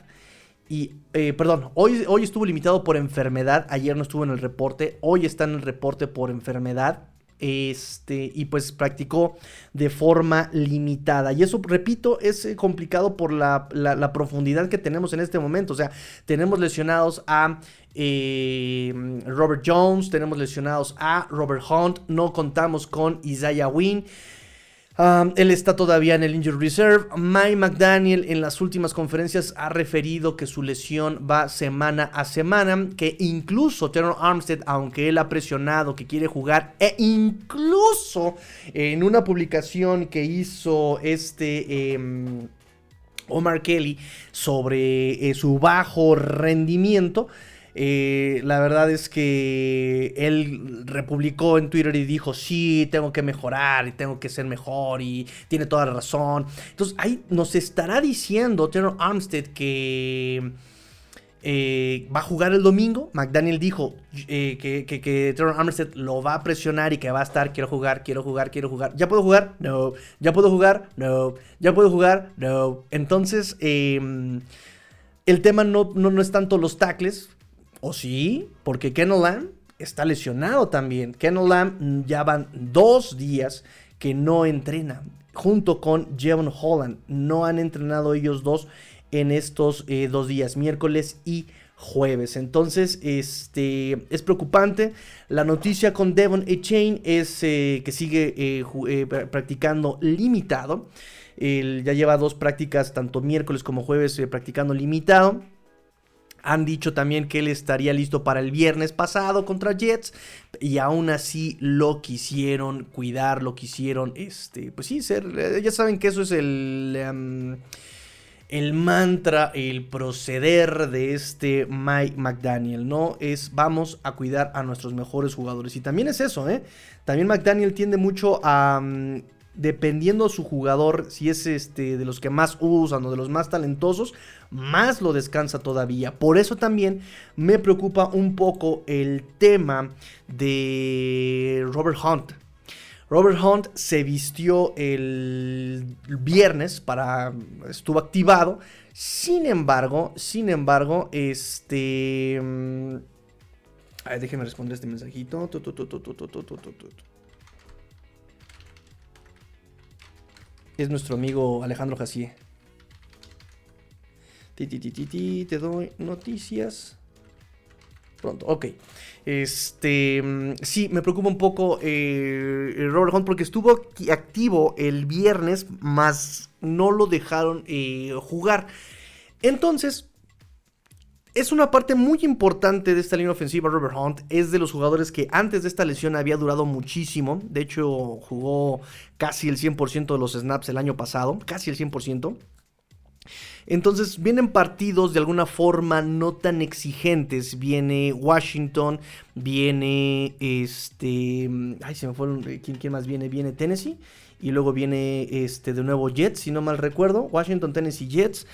Y, eh, perdón, hoy, hoy estuvo limitado por enfermedad, ayer no estuvo en el reporte, hoy está en el reporte por enfermedad. Este, y pues practicó de forma limitada. Y eso, repito, es eh, complicado por la, la, profundidad que tenemos en este momento. O sea, tenemos lesionados a eh, Robert Jones, tenemos lesionados a Robert Hunt, no contamos con Isaiah Wynn. Él está todavía en el Injured Reserve. Mike McDaniel en las últimas conferencias ha referido que su lesión va semana a semana, que incluso Terrell Armstead, aunque él ha presionado que quiere jugar, e incluso en una publicación que hizo este... Em, Omar Kelly sobre eh, su bajo rendimiento, eh, la verdad es que él republicó en Twitter y dijo, sí, tengo que mejorar y tengo que ser mejor y tiene toda la razón. Entonces ahí nos estará diciendo Terrell Armstead que... Eh, va a jugar el domingo. McDaniel dijo eh, que, que, Armstead lo va a presionar y que va a estar, quiero jugar, quiero jugar, quiero jugar. ¿Ya puedo jugar? No. ¿Ya puedo jugar? No. ¿Ya puedo jugar? No. Entonces, em, el tema no, no, no es tanto los tackles, ¿O sí? Porque Ken Lamb está lesionado también. Ken Lamb ya van dos días que no entrena. Junto con Jevon Holland. No han entrenado ellos dos en estos eh, dos días, miércoles y jueves. Entonces, este es preocupante. La noticia con Devon Chain es eh, que sigue eh, practicando limitado. ya lleva dos prácticas, tanto miércoles como jueves, practicando limitado. Han dicho también que él estaría listo para el viernes pasado contra Jets y aún así lo quisieron cuidar, lo quisieron, este, pues sí, ser, eh, ya saben que eso es el, em, el mantra, el proceder de este Mike McDaniel, ¿no? Es vamos a cuidar a nuestros mejores jugadores y también es eso, ¿eh? También McDaniel tiende mucho a... Mm, dependiendo su jugador, si es este de los que más usan o de los más talentosos, más lo descansa todavía. Por eso también me preocupa un poco el tema de Robert Hunt. Robert Hunt se vistió el viernes para estuvo activado. Sin embargo, sin embargo, este Ay, déjenme responder este mensajito. Es nuestro amigo Alejandro Jacié. Te doy noticias. Pronto, ok. Este. Mm, sí, me preocupa un poco eh, Robert Hunt porque estuvo activo el viernes, más no lo dejaron eh, jugar. Entonces, es una parte muy importante de esta línea ofensiva. Robert Hunt es de los jugadores que antes de esta lesión había durado muchísimo. De hecho, jugó casi el 100% de los snaps el año pasado, casi el 100%. Entonces vienen partidos de alguna forma no tan exigentes. Viene Washington, viene este... Ay, se me fueron... ¿Quién, más viene? Viene Tennessee. Y luego viene este de nuevo Jets, si no mal recuerdo. Washington, Tennessee, Jets.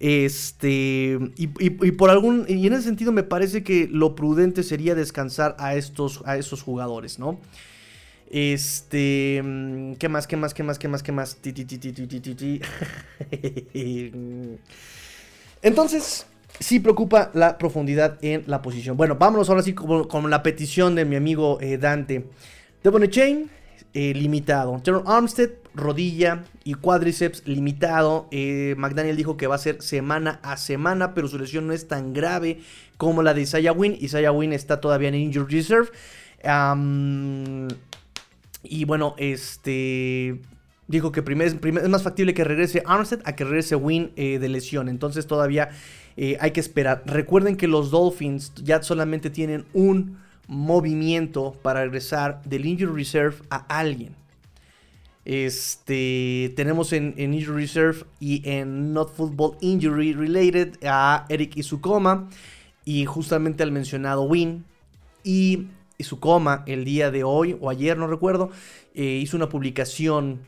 Este, y, por algún, y en ese sentido me parece que lo prudente sería descansar a estos, a esos jugadores, ¿no? Este, ¿qué más, qué más, qué más, qué más, qué más? Entonces, sí preocupa la profundidad en la posición. Bueno, vámonos ahora sí con, la petición de mi amigo eh, Dante. Devon Chain, eh, limitado. Armstead, rodilla y cuádriceps limitado. Eh, McDaniel dijo que va a ser semana a semana, pero su lesión no es tan grave como la de Isaiah Wynn. Isaiah Wynn está todavía en Injured Reserve. y bueno, este dijo que es más factible que regrese Armstead a que regrese Wynn eh, de lesión. Entonces todavía hay que esperar. Recuerden que los Dolphins ya solamente tienen un movimiento para regresar del Injury Reserve a alguien. Este, tenemos en, Injury Reserve y en Not Football Injury Related a Eric Isukoma y justamente al mencionado Win. Y Isukoma el día de hoy o ayer, no recuerdo, eh, hizo una publicación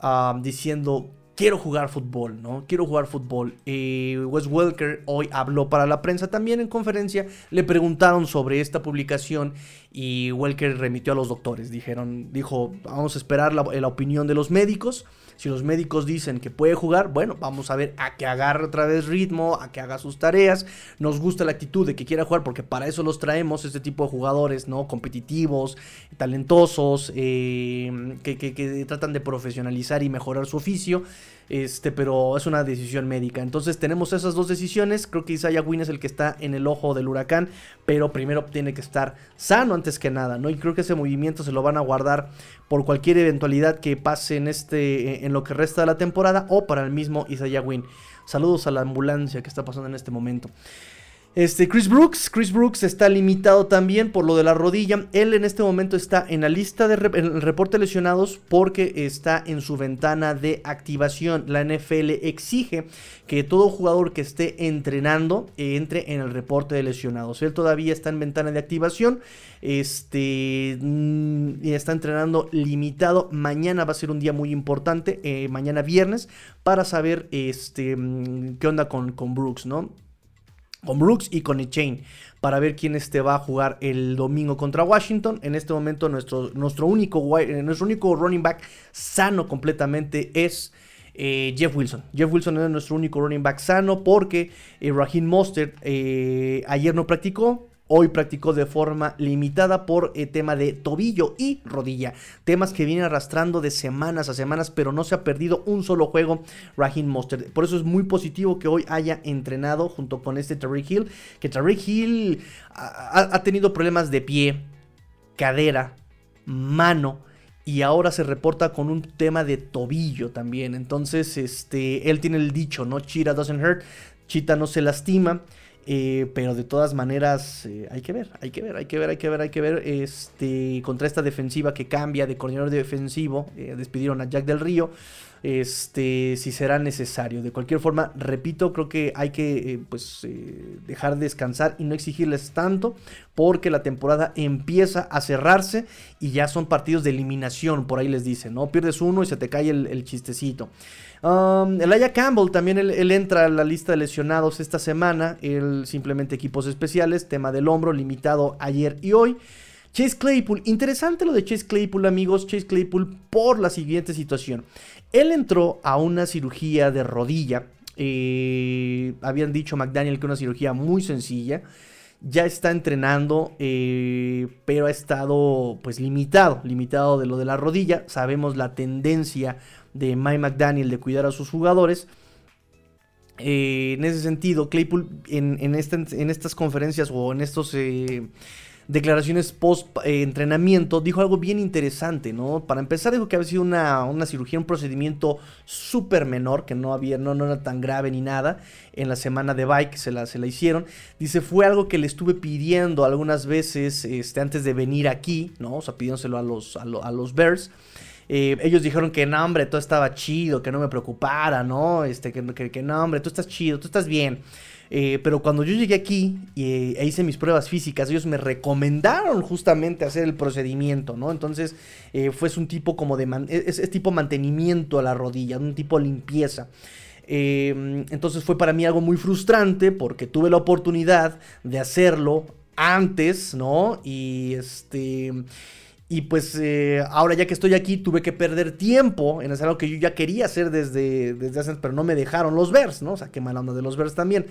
ah, diciendo quiero jugar fútbol, ¿no? Quiero jugar fútbol. Eh, Wes Welker hoy habló para la prensa también en conferencia. Le preguntaron sobre esta publicación y Welker remitió a los doctores. Dijeron, dijo, vamos a esperar la, la opinión de los médicos. Si los médicos dicen que puede jugar, bueno, vamos a ver a que agarre otra vez ritmo, a que haga sus tareas. Nos gusta la actitud de que quiera jugar porque para eso los traemos, este tipo de jugadores, ¿no? Competitivos, talentosos, eh, que, tratan de profesionalizar y mejorar su oficio. Este, pero es una decisión médica. Entonces tenemos esas dos decisiones. Creo que Isaiah Wynn es el que está en el ojo del huracán. Pero primero tiene que estar sano antes que nada, ¿no? Y creo que ese movimiento se lo van a guardar por cualquier eventualidad que pase en este en lo que resta de la temporada o para el mismo Isaiah Wynn. Saludos a la ambulancia que está pasando en este momento. Este, Chris Brooks, Chris Brooks está limitado también por lo de la rodilla. Él en este momento está en la lista de en el reporte lesionados porque está en su ventana de activación. La NFL exige que todo jugador que esté entrenando entre en el reporte de lesionados. Él todavía está en ventana de activación. Este mm, y está entrenando limitado. Mañana va a ser un día muy importante. Eh, mañana viernes. Para saber este, mm, qué onda con, con Brooks, ¿no? Con Brooks y con Chain para ver quién este va a jugar el domingo contra Washington. En este momento nuestro, nuestro, único, eh, nuestro único running back sano completamente es eh, Jeff Wilson. Jeff Wilson es nuestro único running back sano porque eh, Raheem Mostert ayer no practicó, Hoy practicó de forma limitada por el tema de tobillo y rodilla. Temas que viene arrastrando de semanas a semanas, pero no se ha perdido un solo juego Raheem Mostert. Por eso es muy positivo que hoy haya entrenado junto con este Tariq Hill. Que Tariq Hill ha, tenido problemas de pie, cadera, mano y ahora se reporta con un tema de tobillo también. Entonces, este, él tiene el dicho, ¿no? Doesn't hurt, Chita no se lastima. Eh, pero de todas maneras, eh, hay que ver, hay que ver, hay que ver, hay que ver, hay que ver. Este, contra esta defensiva que cambia de coordinador defensivo, eh, despidieron a Jack del Río. Este, si será necesario. De cualquier forma, repito, creo que hay que pues, dejar descansar y no exigirles tanto, porque la temporada empieza a cerrarse y ya son partidos de eliminación, por ahí les dicen, ¿no? Pierdes uno y se te cae el chistecito. Um, Elijah Campbell también él, entra a la lista de lesionados esta semana. Él simplemente equipos especiales, tema del hombro, limitado ayer y hoy. Chase Claypool, interesante lo de Chase Claypool, amigos. Chase Claypool por la siguiente situación. Él entró a una cirugía de rodilla. Eh, habían dicho McDaniel que una cirugía muy sencilla. Ya está entrenando, eh, pero ha estado pues limitado, limitado de lo de la rodilla. Sabemos la tendencia de Mike McDaniel de cuidar a sus jugadores. Eh, en ese sentido, Claypool en, estas conferencias o en estas eh, declaraciones post eh, entrenamiento dijo algo bien interesante, ¿no? Para empezar dijo que había sido una, cirugía, un procedimiento súper menor, que no, había, no, no, era tan grave ni nada. En la semana de bike se la, se la hicieron. Dice, fue algo que le estuve pidiendo algunas veces este, antes de venir aquí, ¿no? O sea, pidiéndoselo a los, a, los Bears. Eh, ellos dijeron que no, hombre, todo estaba chido, que no me preocupara, ¿no? Este, que, que, no, hombre, tú estás chido, tú estás bien. Eh, pero cuando yo llegué aquí y, e hice mis pruebas físicas, ellos me recomendaron justamente hacer el procedimiento, ¿no? Entonces eh, fue un tipo como de... es, tipo mantenimiento a la rodilla, un tipo limpieza. entonces fue para mí algo muy frustrante porque tuve la oportunidad de hacerlo antes, ¿no? Y este... Y pues eh, ahora ya que estoy aquí tuve que perder tiempo en hacer algo que yo ya quería hacer desde, desde hace, pero no me dejaron los Bears, ¿no? O sea, qué mala onda de los Bears también.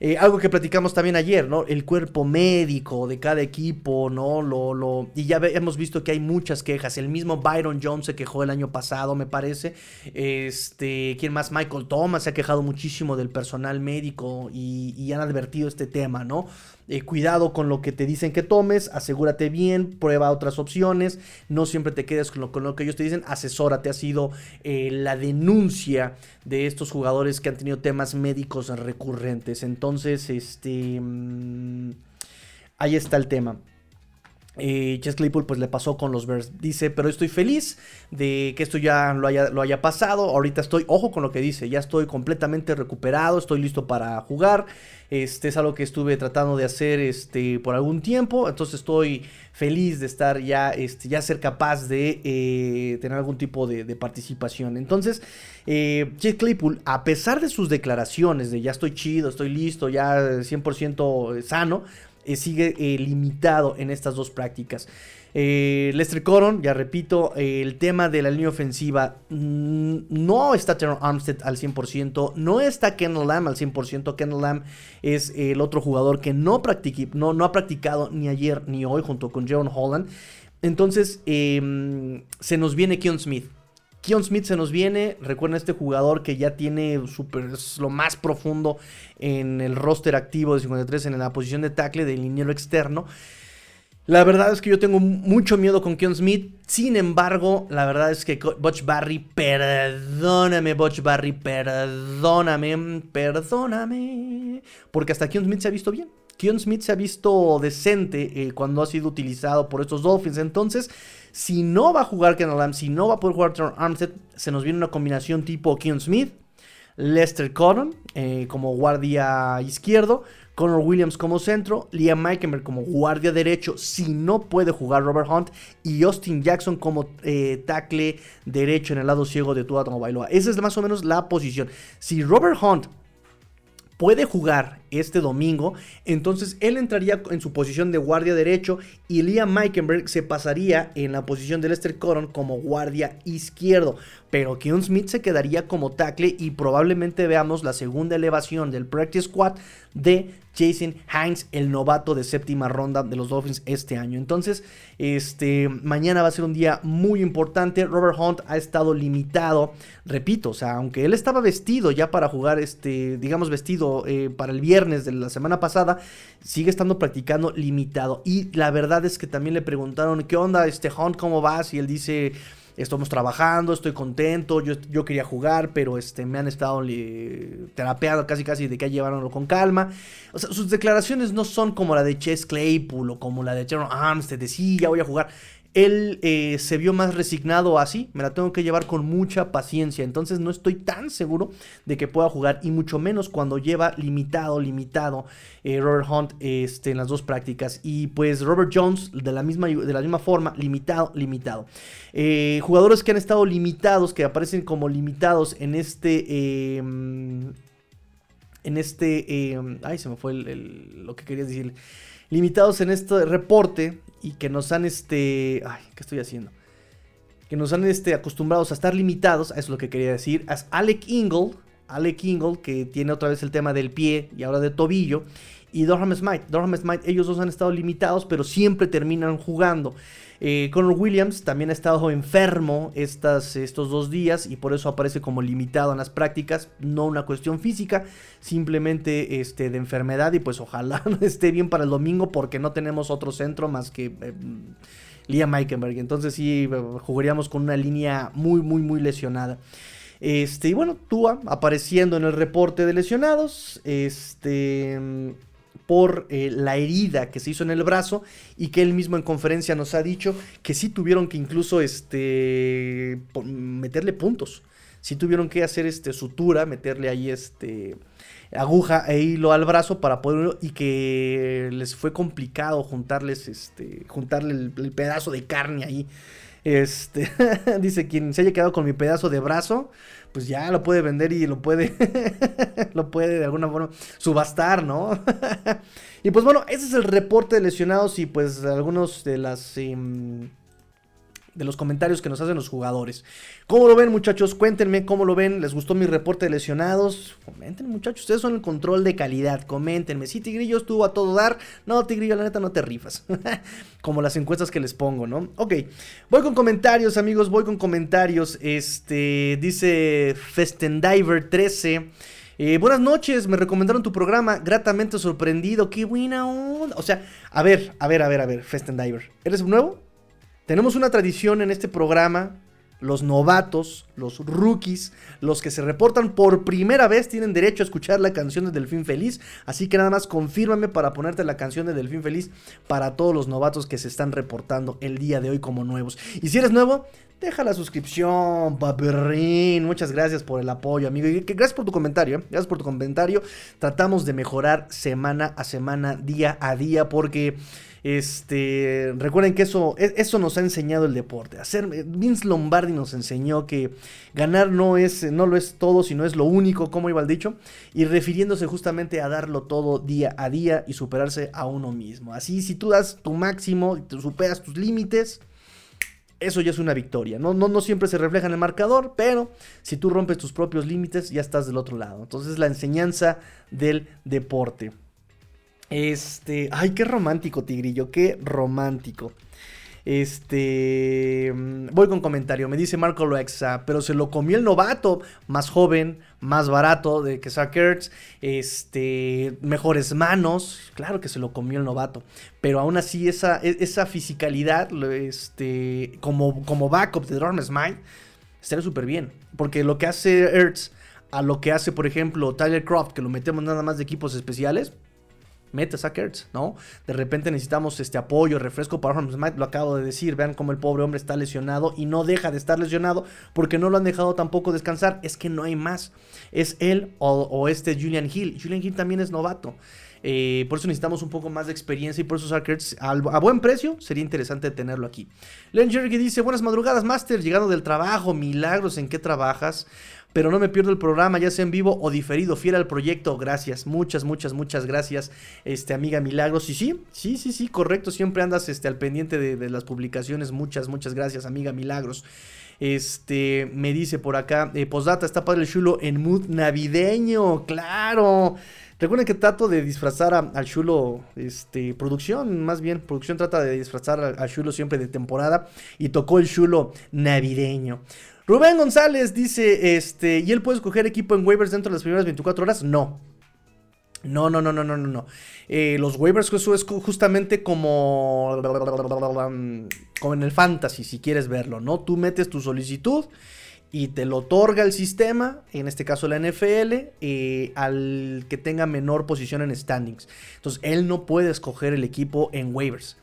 Eh, algo que platicamos también ayer, ¿no? El cuerpo médico de cada equipo, ¿no? Lo, lo, y ya hemos visto que hay muchas quejas. El mismo Byron Jones se quejó el año pasado, me parece. Este, ¿quién más? Michael Thomas se ha quejado muchísimo del personal médico y han advertido este tema, ¿no? Eh, cuidado con lo que te dicen que tomes, asegúrate bien, prueba otras opciones, no siempre te quedes con lo, que ellos te dicen, asesórate, ha sido eh, la denuncia de estos jugadores que han tenido temas médicos recurrentes. Entonces, este... Mm, ahí está el tema. Eh, Claypool pues le pasó con los Bears. Dice, pero estoy feliz de que esto ya lo haya, lo haya pasado. Ahorita estoy, ojo con lo que dice, ya estoy completamente recuperado, estoy listo para jugar. Este es algo que estuve tratando de hacer este, por algún tiempo. Entonces estoy feliz de estar ya, este, ya ser capaz de eh, tener algún tipo de, participación. Entonces, eh, Claypool, a pesar de sus declaraciones de ya estoy chido, estoy listo, ya 100% sano, eh, sigue eh, limitado en estas dos prácticas. Eh, Lester Coron, ya repito, el tema de la línea ofensiva mm, no está Teron Armstead al 100%, no está Kendall Lamb al 100%. Kendall Lamb es el otro jugador que no, no, no ha practicado ni ayer ni hoy junto con Jaron Holland. Entonces em, se nos viene Keon Smith. Keon Smith se nos viene, recuerden este jugador que ya tiene super, lo más profundo en el roster activo de 53 en la posición de tackle del liniero externo. La verdad es que yo tengo mucho miedo con Keon Smith. Sin embargo, la verdad es que Butch Barry, perdóname, Butch Barry, perdóname, perdóname. Porque hasta Keon Smith se ha visto bien. Keon Smith se ha visto decente eh, cuando ha sido utilizado por estos Dolphins. Entonces, si no va a jugar Ken Lamb, si no va a poder jugar Terrell Armstead, se nos viene una combinación tipo Keon Smith, Lester Cotton eh, como guardia izquierdo, Connor Williams como centro, Liam Meikenberg como guardia derecho, si no puede jugar Robert Hunt, y Austin Jackson como eh, tackle derecho en el lado ciego de Tua Bailoa. Esa es más o menos la posición. Si Robert Hunt puede jugar este domingo, entonces él entraría en su posición de guardia derecho y Liam Meikenberg se pasaría en la posición de Lester Cotton como guardia izquierdo. Pero Keon Smith se quedaría como tackle y probablemente veamos la segunda elevación del practice squad de Jason Hines, el novato de séptima ronda de los Dolphins este año. Entonces, este, mañana va a ser un día muy importante. Robert Hunt ha estado limitado, repito, o sea, aunque él estaba vestido ya para jugar, este, digamos, vestido eh, para el viernes de la semana pasada, sigue estando practicando limitado. Y la verdad es que también le preguntaron, ¿qué onda, este Hunt, cómo vas? Y él dice estamos trabajando, estoy contento, yo, yo quería jugar, pero este, me han estado terapeando casi casi de que llevarlo con calma. O sea, sus declaraciones no son como la de Chess Claypool o como la de Sharon Armstead, de sí, ya voy a jugar él eh, se vio más resignado así, me la tengo que llevar con mucha paciencia, entonces no estoy tan seguro de que pueda jugar y mucho menos cuando lleva limitado, limitado eh, Robert Hunt este, en las dos prácticas y pues Robert Jones de la misma, de la misma forma, limitado, limitado. Eh, jugadores que han estado limitados, que aparecen como limitados en este... En este... Em, ay, se me fue lo que quería decir. Limitados en este reporte y que nos han este, ay, ¿qué estoy haciendo? Que nos han este acostumbrados a estar limitados, eso es lo que quería decir, es Alec Ingle, Alec Ingle que tiene otra vez el tema del pie y ahora de tobillo y Dorham Smite. Dorham Smite, ellos dos han estado limitados, pero siempre terminan jugando. Eh, Connor Williams también ha estado enfermo estos dos días y por eso aparece como limitado en las prácticas. No una cuestión física, simplemente este, de enfermedad y pues ojalá esté bien para el domingo porque no tenemos otro centro más que... Eh, Liam Meikenberg. Entonces sí, jugaríamos con una línea muy, muy, muy lesionada. Este, y bueno, Tua apareciendo en el reporte de lesionados. Este por eh, la herida que se hizo en el brazo y que él mismo en conferencia nos ha dicho que sí tuvieron que incluso este, meterle puntos. Sí tuvieron que hacer este, sutura, meterle ahí este, aguja e hilo al brazo para poder y que les fue complicado juntarles este juntarle el, pedazo de carne ahí este dice quien se haya quedado con mi pedazo de brazo pues ya lo puede vender y lo puede, lo puede de alguna forma subastar, ¿no? y pues bueno, ese es el reporte de lesionados y pues algunos de las... Em, de los comentarios que nos hacen los jugadores. ¿Cómo lo ven, muchachos? Cuéntenme cómo lo ven. ¿Les gustó mi reporte de lesionados? Comenten, muchachos. Ustedes son el control de calidad. Coméntenme. Si Tigrillo estuvo a todo dar. No, Tigrillo, la neta no te rifas. Como las encuestas que les pongo, ¿no? Ok. Voy con comentarios, amigos. Voy con comentarios. Este. Dice Festendiver 13. Eh, buenas noches, me recomendaron tu programa, gratamente sorprendido, qué buena onda. O sea, a ver, a ver, a ver, a ver, Festendiver, ¿eres nuevo? Tenemos una tradición en este programa. Los novatos, los rookies, los que se reportan por primera vez tienen derecho a escuchar la canción de Delfín Feliz. Así que nada más confírmame para ponerte la canción de Delfín Feliz para todos los novatos que se están reportando el día de hoy como nuevos. Y si eres nuevo, deja la suscripción, paperrín. Muchas gracias por el apoyo, amigo. Y gracias por tu comentario. ¿eh? Gracias por tu comentario. Tratamos de mejorar semana a semana, día a día, porque este, recuerden que eso, e, eso nos ha enseñado el deporte. Hacer, Vince Lombardi nos enseñó que ganar no es, no lo es todo, sino es lo único, como iba el dicho, y refiriéndose justamente a darlo todo día a día y superarse a uno mismo. Así, si tú das tu máximo te superas tus límites, eso ya es una victoria. No, no, no siempre se refleja en el marcador, pero si tú rompes tus propios límites, ya estás del otro lado. Entonces, la enseñanza del deporte. Este, ay, qué romántico, Tigrillo, qué romántico. Este. mm, Voy con comentario. Me dice Marco Loexa. Pero se lo comió el novato. Más joven, más barato de que Zach Ertz, Este. Mejores manos. Claro que se lo comió el novato. Pero aún así, esa, e- esa fisicalidad. Este. Como, como backup de Dorm Smite. Estaría súper bien. Porque lo que hace Ertz. A lo que hace, por ejemplo, Tyler Croft, que lo metemos nada más de equipos especiales, mete a ¿no? De repente necesitamos este apoyo, refresco para Holmes Smith, lo acabo de decir, vean cómo el pobre hombre está lesionado y no deja de estar lesionado porque no lo han dejado tampoco descansar, es que no hay más, es él o, este Julian Hill, Julian Hill también es novato. Eh, por eso necesitamos un poco más de experiencia y por eso al- a, buen precio sería interesante tenerlo aquí. Len Jerry dice, buenas madrugadas, Master, llegando del trabajo, milagros, ¿en qué trabajas? Pero no me pierdo el programa, ya sea en vivo o diferido, fiel al proyecto, gracias, muchas, muchas, muchas gracias, este, amiga Milagros, y sí, sí, sí, sí, correcto, siempre andas, este, al pendiente de, las publicaciones, muchas, muchas gracias, amiga Milagros, este, me dice por acá, eh, postdata, está padre el chulo en mood navideño, claro, Recuerden que trato de disfrazar al chulo, este, producción, más bien, producción trata de disfrazar al chulo siempre de temporada y tocó el chulo navideño. Rubén González dice, este, ¿y él puede escoger equipo en waivers dentro de las primeras 24 horas? No. No, no, no, no, no, no. Eh, los waivers es ju- justamente como, como en el fantasy, si quieres verlo, ¿no? Tú metes tu solicitud y te lo otorga el sistema, en este caso la NFL, eh, al que tenga menor posición en standings. Entonces, él no puede escoger el equipo en waivers.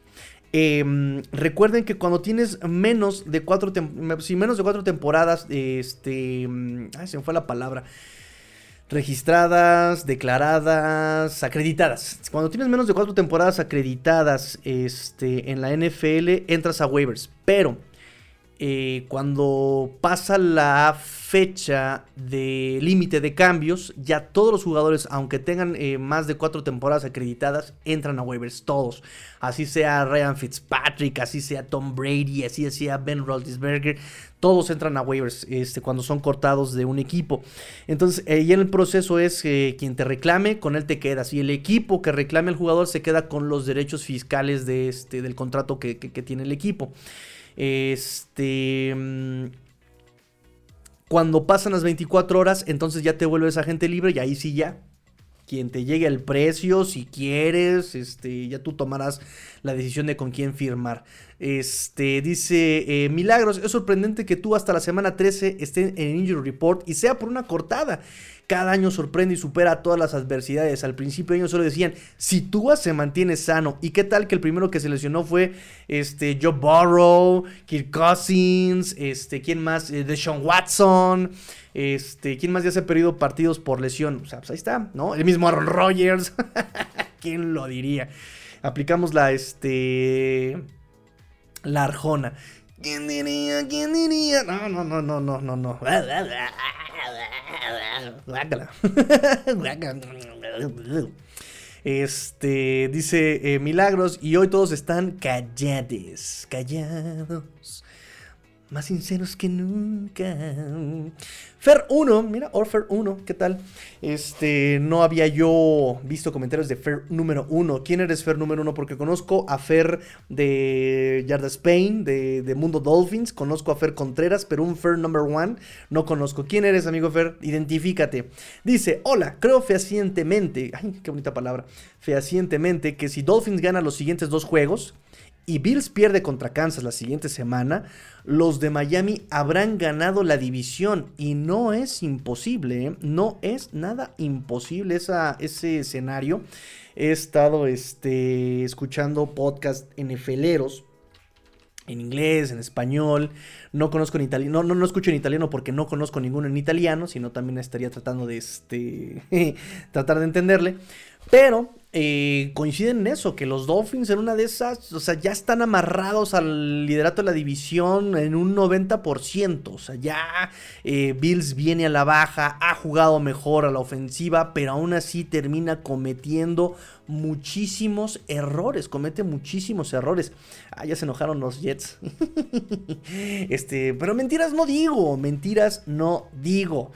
Eh, recuerden que cuando tienes menos de cuatro, sí, menos de cuatro temporadas, este, mm, ay, se me fue la palabra, registradas, declaradas, acreditadas. Cuando tienes menos de cuatro temporadas acreditadas, este, en la NFL, entras a waivers. Pero eh, cuando pasa la fecha de límite de cambios, ya todos los jugadores, aunque tengan eh, más de cuatro temporadas acreditadas, entran a waivers, todos. Así sea Ryan Fitzpatrick, así sea Tom Brady, así sea Ben Roethlisberger, todos entran a waivers este, cuando son cortados de un equipo. Entonces, eh, y en el proceso es eh, quien te reclame, con él te quedas. Y el equipo que reclame al jugador se queda con los derechos fiscales de este, del contrato que- tiene el equipo. Este. mm, Cuando pasan las 24 horas, entonces ya te vuelves agente libre y ahí sí ya. Quien te llegue al precio, si quieres, este, ya tú tomarás la decisión de con quién firmar. Este, dice eh, Milagros, es sorprendente que tú hasta la semana 13 estés en Injury Report y sea por una cortada. Cada año sorprende y supera todas las adversidades. Al principio ellos solo decían, si Tua se mantiene sano. ¿Y qué tal que el primero que se lesionó fue este, Joe Burrow, Kirk Cousins, este, ¿quién más? Eh, Deshaun Watson. Este, ¿quién más ya se ha perdido partidos por lesión? O sea, pues ahí está, ¿no? El mismo Aaron Rodgers. ¿Quién lo diría? Aplicamos la, este... La Arjona. ¿Quién diría? ¿Quién diría? No, no, no, no, no, no, no. Este, dice eh, Milagros, y hoy todos están callados, callados, más sinceros que nunca. Fer 1, mira, Orfer 1, ¿qué tal? Este, no había yo visto comentarios de Fer número 1. ¿Quién eres Fer número 1? Porque conozco a Fer de Yarda Spain, de, Mundo Dolphins, conozco a Fer Contreras, pero un Fer number 1 no conozco. ¿Quién eres, amigo Fer? Identifícate. Dice, hola, creo fehacientemente, ay, qué bonita palabra, fehacientemente que si Dolphins gana los siguientes dos juegos, y Bills pierde contra Kansas la siguiente semana, los de Miami habrán ganado la división. Y no es imposible, ¿eh? no es nada imposible esa, ese escenario. He estado este, escuchando podcast NFLeros. En inglés, en español, no conozco en italiano, no, no, no escucho en italiano porque no conozco ninguno en italiano, sino también estaría tratando de este, tratar de entenderle. Pero eh, coinciden en eso, que los Dolphins en una de esas, o sea, ya están amarrados al liderato de la división en un 90%. O sea, ya eh, Bills viene a la baja, ha jugado mejor a la ofensiva, pero aún así termina cometiendo muchísimos errores, comete muchísimos errores. Ah, ya se enojaron los Jets. este, pero mentiras no digo, mentiras no digo.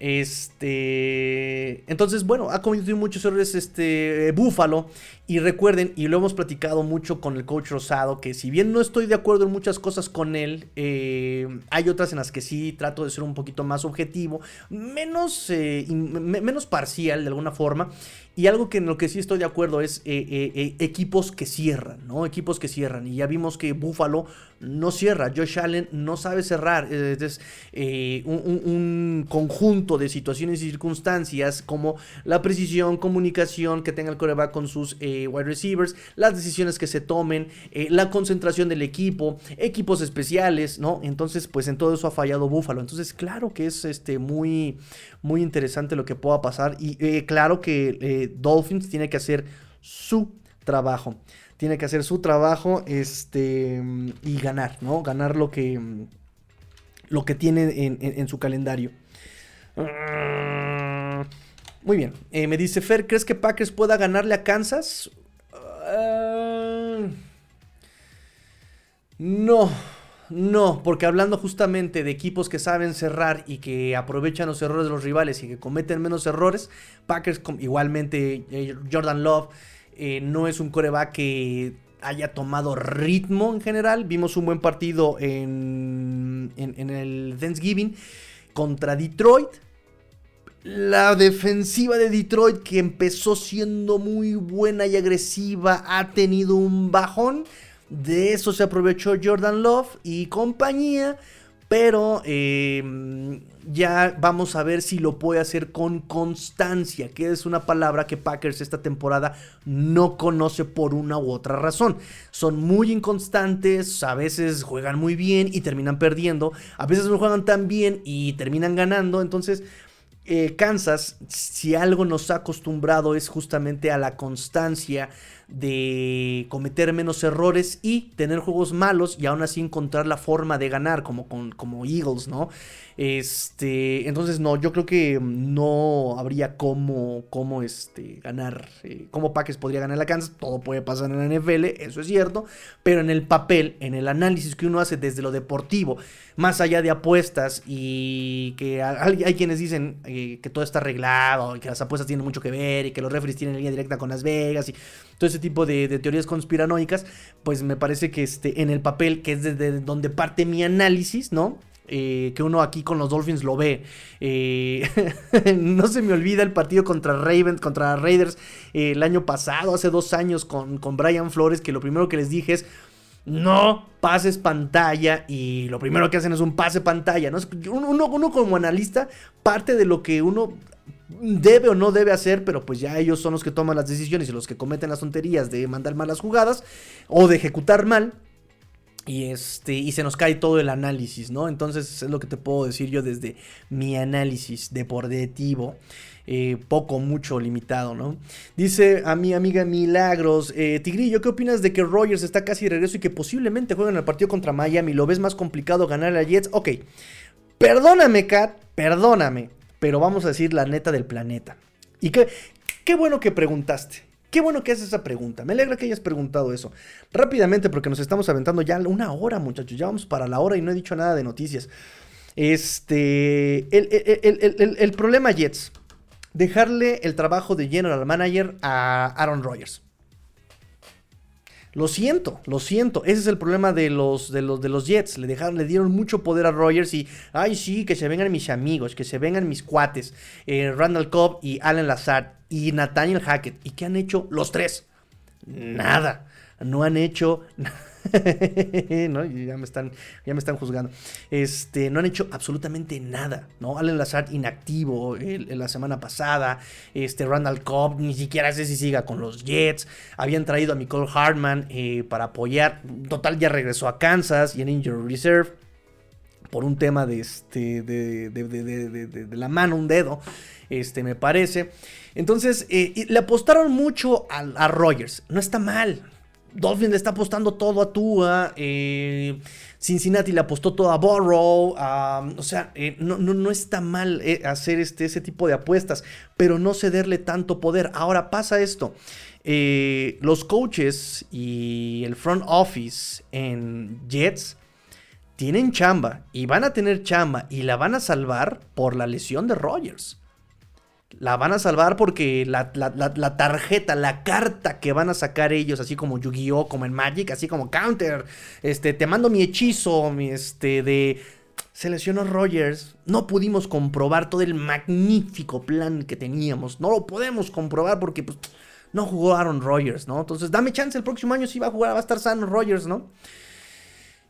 Este. Entonces, bueno, ha cometido muchos errores este. Búfalo. Y recuerden, y lo hemos platicado mucho con el coach Rosado, que si bien no estoy de acuerdo en muchas cosas con él, eh, hay otras en las que sí trato de ser un poquito más objetivo, menos, eh, menos parcial de alguna forma. Y algo que en lo que sí estoy de acuerdo es eh, equipos que cierran, ¿no? Equipos que cierran. Y ya vimos que Buffalo no cierra. Josh Allen no sabe cerrar. Es un, un, conjunto de situaciones y circunstancias como la precisión, comunicación que tenga el coreback con sus wide receivers, las decisiones que se tomen, eh, la concentración del equipo, equipos especiales, ¿no? Entonces, pues en todo eso ha fallado Buffalo. Entonces, claro que es este, muy, muy interesante lo que pueda pasar. Y eh, claro que eh, Dolphins tiene que hacer su trabajo. Tiene que hacer su trabajo este, y ganar, ¿no? Ganar lo que, lo que tiene en, su calendario. Muy bien. me dice Fer, ¿crees que Packers pueda ganarle a Kansas? Ah, no, no, porque hablando justamente de equipos que saben cerrar y que aprovechan los errores de los rivales y que cometen menos errores, Packers igualmente eh, Jordan Love eh, no es un coreback que haya tomado ritmo en general. Vimos un buen partido en, en el Thanksgiving contra Detroit la defensiva de Detroit, que empezó siendo muy buena y agresiva, ha tenido un bajón. De eso se aprovechó Jordan Love y compañía. Pero em, ya vamos a ver si lo puede hacer con constancia, que es una palabra que Packers esta temporada no conoce por una u otra razón. Son muy inconstantes, a veces juegan muy bien y terminan perdiendo, a veces no juegan tan bien y terminan ganando. Entonces eh, Kansas, si algo nos ha acostumbrado es justamente a la constancia de cometer menos errores y tener juegos malos y aún así encontrar la forma de ganar como, como Eagles, ¿no? Este, entonces no, yo creo que no habría cómo, cómo este, ganar, eh, cómo podría ganar la Kansas, todo puede pasar en la NFL, eso es cierto, pero en el papel, en el análisis que uno hace desde lo deportivo, más allá de apuestas y que hay, quienes dicen eh, que todo está arreglado y que las apuestas tienen mucho que ver y que los referees tienen línea directa con Las Vegas y todo ese tipo de, teorías conspiranoicas, pues me parece que este, en el papel, que es desde donde parte mi análisis, ¿no? Eh, que uno aquí con los Dolphins lo ve. Eh, no se me olvida el partido contra Ravens, contra Raiders el año pasado, hace dos años con, con Brian Flores, que lo primero que les dije es, no pases pantalla y lo primero que hacen es un pase pantalla. ¿no? Uno, como analista parte de lo que uno debe o no debe hacer, pero pues ya ellos son los que toman las decisiones y los que cometen las tonterías de mandar malas jugadas o de ejecutar mal. Y, este, y se nos cae todo el análisis, ¿no? Entonces es lo que te puedo decir yo desde mi análisis deportivo. Eh, poco, mucho limitado, ¿no? Dice a mi amiga Milagros, eh, Tigrillo, ¿qué opinas de que Rogers está casi de regreso y que posiblemente jueguen el partido contra Miami? ¿Lo ves más complicado ganar a Jets? Ok, perdóname, Kat, perdóname, pero vamos a decir la neta del planeta. Y qué, qué bueno que preguntaste. Qué bueno que haces esa pregunta. Me alegra que hayas preguntado eso. Rápidamente, porque nos estamos aventando ya una hora, muchachos. Ya vamos para la hora y no he dicho nada de noticias. Este. El, problema, Jets. Dejarle el trabajo de General Manager a Aaron Rodgers. Lo siento, lo siento. Ese es el problema de los, de los, de los Jets. Le, dejaron, le dieron mucho poder a Rodgers y, ay, sí, que se vengan mis amigos, que se vengan mis cuates. Eh, Randall Cobb y Allen Lazard y Nathaniel Hackett. ¿Y qué han hecho los tres? Nada. No han hecho. Ya me están, juzgando. Este, no han hecho absolutamente nada, ¿no? Allen Lazard inactivo la semana pasada. Este, Randall Cobb ni siquiera sé si siga con los Jets. Habían traído a Nicole Hartman eh, para apoyar. Total, ya regresó a Kansas y en Injury Reserve. Por un tema de, este, de la mano, un dedo, este, me parece. Entonces, eh, le apostaron mucho a, a Rogers. No está mal, Dolphin le está apostando todo a Tua. Eh, Cincinnati le apostó todo a Burrow. o sea, eh, no, no, está mal eh, hacer este, ese tipo de apuestas, pero no cederle tanto poder. Ahora pasa esto. los coaches y el front office en Jets tienen chamba y van a tener chamba y la van a salvar por la lesión de Rogers. La van a salvar porque la, la- la- tarjeta, la carta que van a sacar ellos, así como Yu-Gi-Oh!, como en Magic, así como Counter, este, te mando mi hechizo, mi, este, de... Se lesionó Rogers, no pudimos comprobar todo el magnífico plan que teníamos, no lo podemos comprobar porque pues, no jugó Aaron Rodgers, ¿no? Entonces dame chance, el próximo año sí va a jugar, va a estar sano Rodgers, ¿no?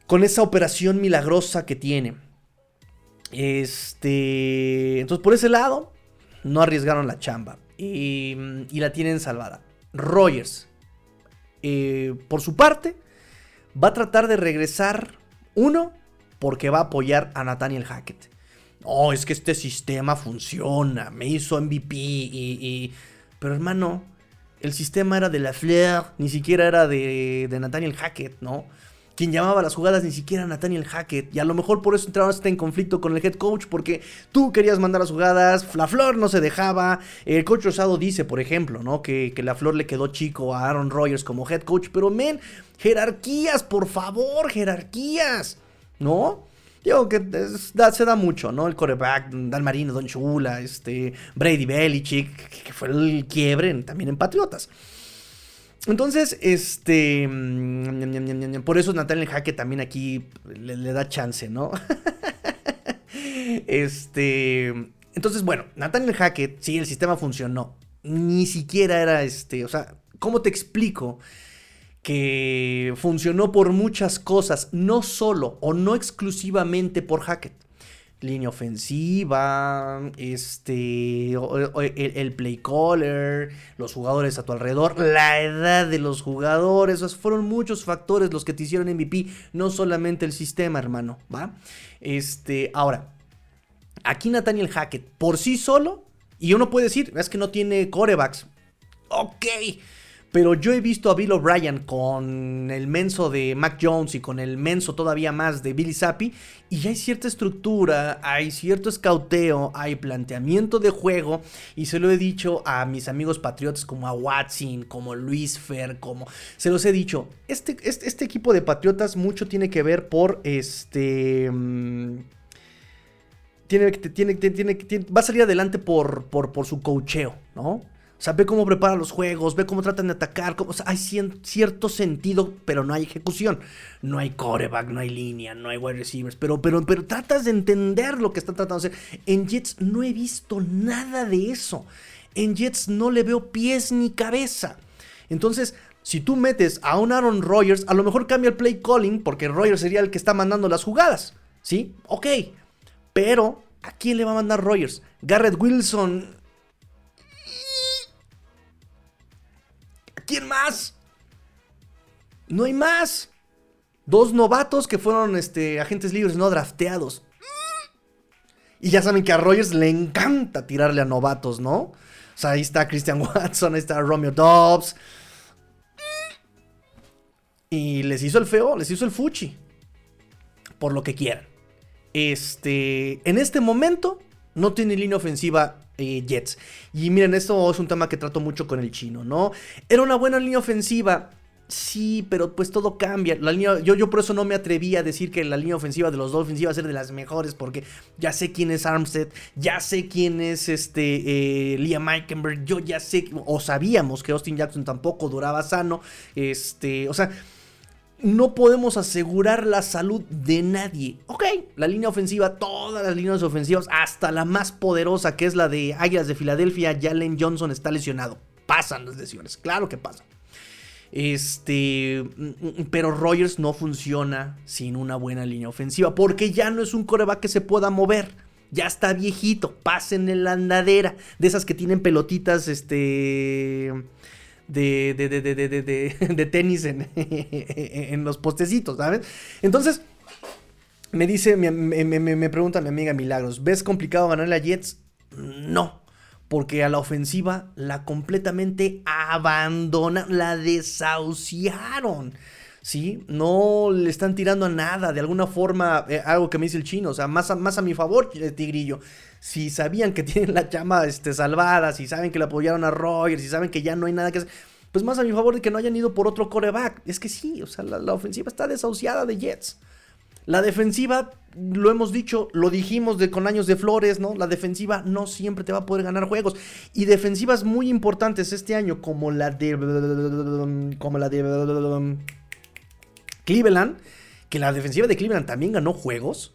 Con esa operación milagrosa que tiene. Este. Entonces, por ese lado, no arriesgaron la chamba. Y, y la tienen salvada. Rogers, eh, por su parte, va a tratar de regresar. Uno, porque va a apoyar a Nathaniel Hackett. No, es que este sistema funciona. Me hizo MVP y. y- Pero hermano, el sistema era de la Flair, ni siquiera era de, de Nathaniel Hackett, ¿no? Quien llamaba las jugadas ni siquiera era Nathaniel Hackett. Y a lo mejor por eso entraron en conflicto con el head coach, porque tú querías mandar las jugadas, la Flor no se dejaba. El coach Rosado dice, por ejemplo, ¿no? Que, que la Flor le quedó chico a Aaron Rodgers como head coach. Pero, men, jerarquías, por favor, jerarquías, ¿no? Digo que da- se da mucho, ¿no? El coreback, Dan Marino, Don Chula, este, Brady Belichick, que fue el quiebre en- también en Patriotas. Entonces, este. mm, Por eso Nathaniel Hackett también aquí le, le da chance, ¿no? este. Entonces, bueno, Nathaniel Hackett, sí, el sistema funcionó. Ni siquiera era este. O sea, ¿cómo te explico? Que funcionó por muchas cosas, no solo o no exclusivamente por Hackett línea ofensiva, este, el, play caller, los jugadores a tu alrededor, la edad de los jugadores, fueron muchos factores los que te hicieron MVP, no solamente el sistema, hermano, ¿va? Este, ahora, aquí Nathaniel Hackett, por sí solo, y uno puede decir, es que no tiene corebacks, ok, pero yo he visto a Bill O'Brien con el menso de Mac Jones y con el menso todavía más de Billy Zappi. Y hay cierta estructura, hay cierto escauteo, hay planteamiento de juego. Y se lo he dicho a mis amigos patriotas como a Watson, como Luis Fer, como... Se los he dicho. Este, este, este equipo de patriotas mucho tiene que ver por este... mm, tiene, tiene, tiene, va a salir adelante por, por, por su cocheo, ¿no? O sea, ve cómo prepara los juegos, ve cómo tratan de atacar. cómo- o sea, hay cierto sentido, pero no hay ejecución. No hay coreback, no hay línea, no hay wide receivers. Pero, pero, pero tratas de entender lo que están tratando de hacer. En Jets no he visto nada de eso. En Jets no le veo pies ni cabeza. Entonces, si tú metes a un Aaron Rodgers, a lo mejor cambia el play calling, porque Rodgers sería el que está mandando las jugadas. ¿Sí? Ok. Pero, ¿a quién le va a mandar Rodgers? Garrett Wilson. Quién más? No hay más. Dos novatos que fueron este, agentes libres no drafteados. Y ya saben que a Rodgers le encanta tirarle a novatos, ¿no? O sea, ahí está Christian Watson, ahí está Romeo Dobbs. Y les hizo el feo, les hizo el fuchi. Por lo que quieran. Este, en este momento no tiene línea ofensiva eh, Jets. Y miren, esto es un tema que trato mucho con el chino, ¿no? Era una buena línea ofensiva. Sí, pero pues todo cambia. La línea, yo, yo por eso no me atreví a decir que la línea ofensiva de los Dolphins iba a ser de las mejores, porque ya sé quién es Armstead, ya sé quién es este eh, Liam Eikenberg, yo ya sé, o sabíamos que Austin Jackson tampoco duraba sano. Este, o sea, no podemos asegurar la salud de nadie. Ok, la línea ofensiva, todas las líneas ofensivas, hasta la más poderosa que es la de Águilas de Filadelfia, Jalen Johnson está lesionado. Pasan las lesiones, claro que pasan. Este, mm, pero Rogers no funciona sin una buena línea ofensiva, porque ya no es un coreback que se pueda mover. Ya está viejito, pasen en la andadera, de esas que tienen pelotitas, este, de, de, de, de, tenis en, en los postecitos, ¿sabes? Entonces, me dice, me, me- me- me pregunta mi amiga Milagros, ¿ves complicado ganarle a Jets? No, porque a la ofensiva la completamente abandonaron, la desahuciaron. ¿Sí? No le están tirando a nada, de alguna forma, eh, algo que me dice el chino, o sea, más a, más a mi favor, Tigrillo. Si sabían que tienen la chama este, salvada, si saben que le apoyaron a Rogers, si saben que ya no hay nada que hacer, pues más a mi favor de que no hayan ido por otro coreback. Es que sí, o sea, la, la ofensiva está desahuciada de Jets. La defensiva lo hemos dicho, lo dijimos de, con años de flores, ¿no? La defensiva no siempre te va a poder ganar juegos. Y defensivas muy importantes este año, como la de. Como la de. Cleveland, que la defensiva de Cleveland también ganó juegos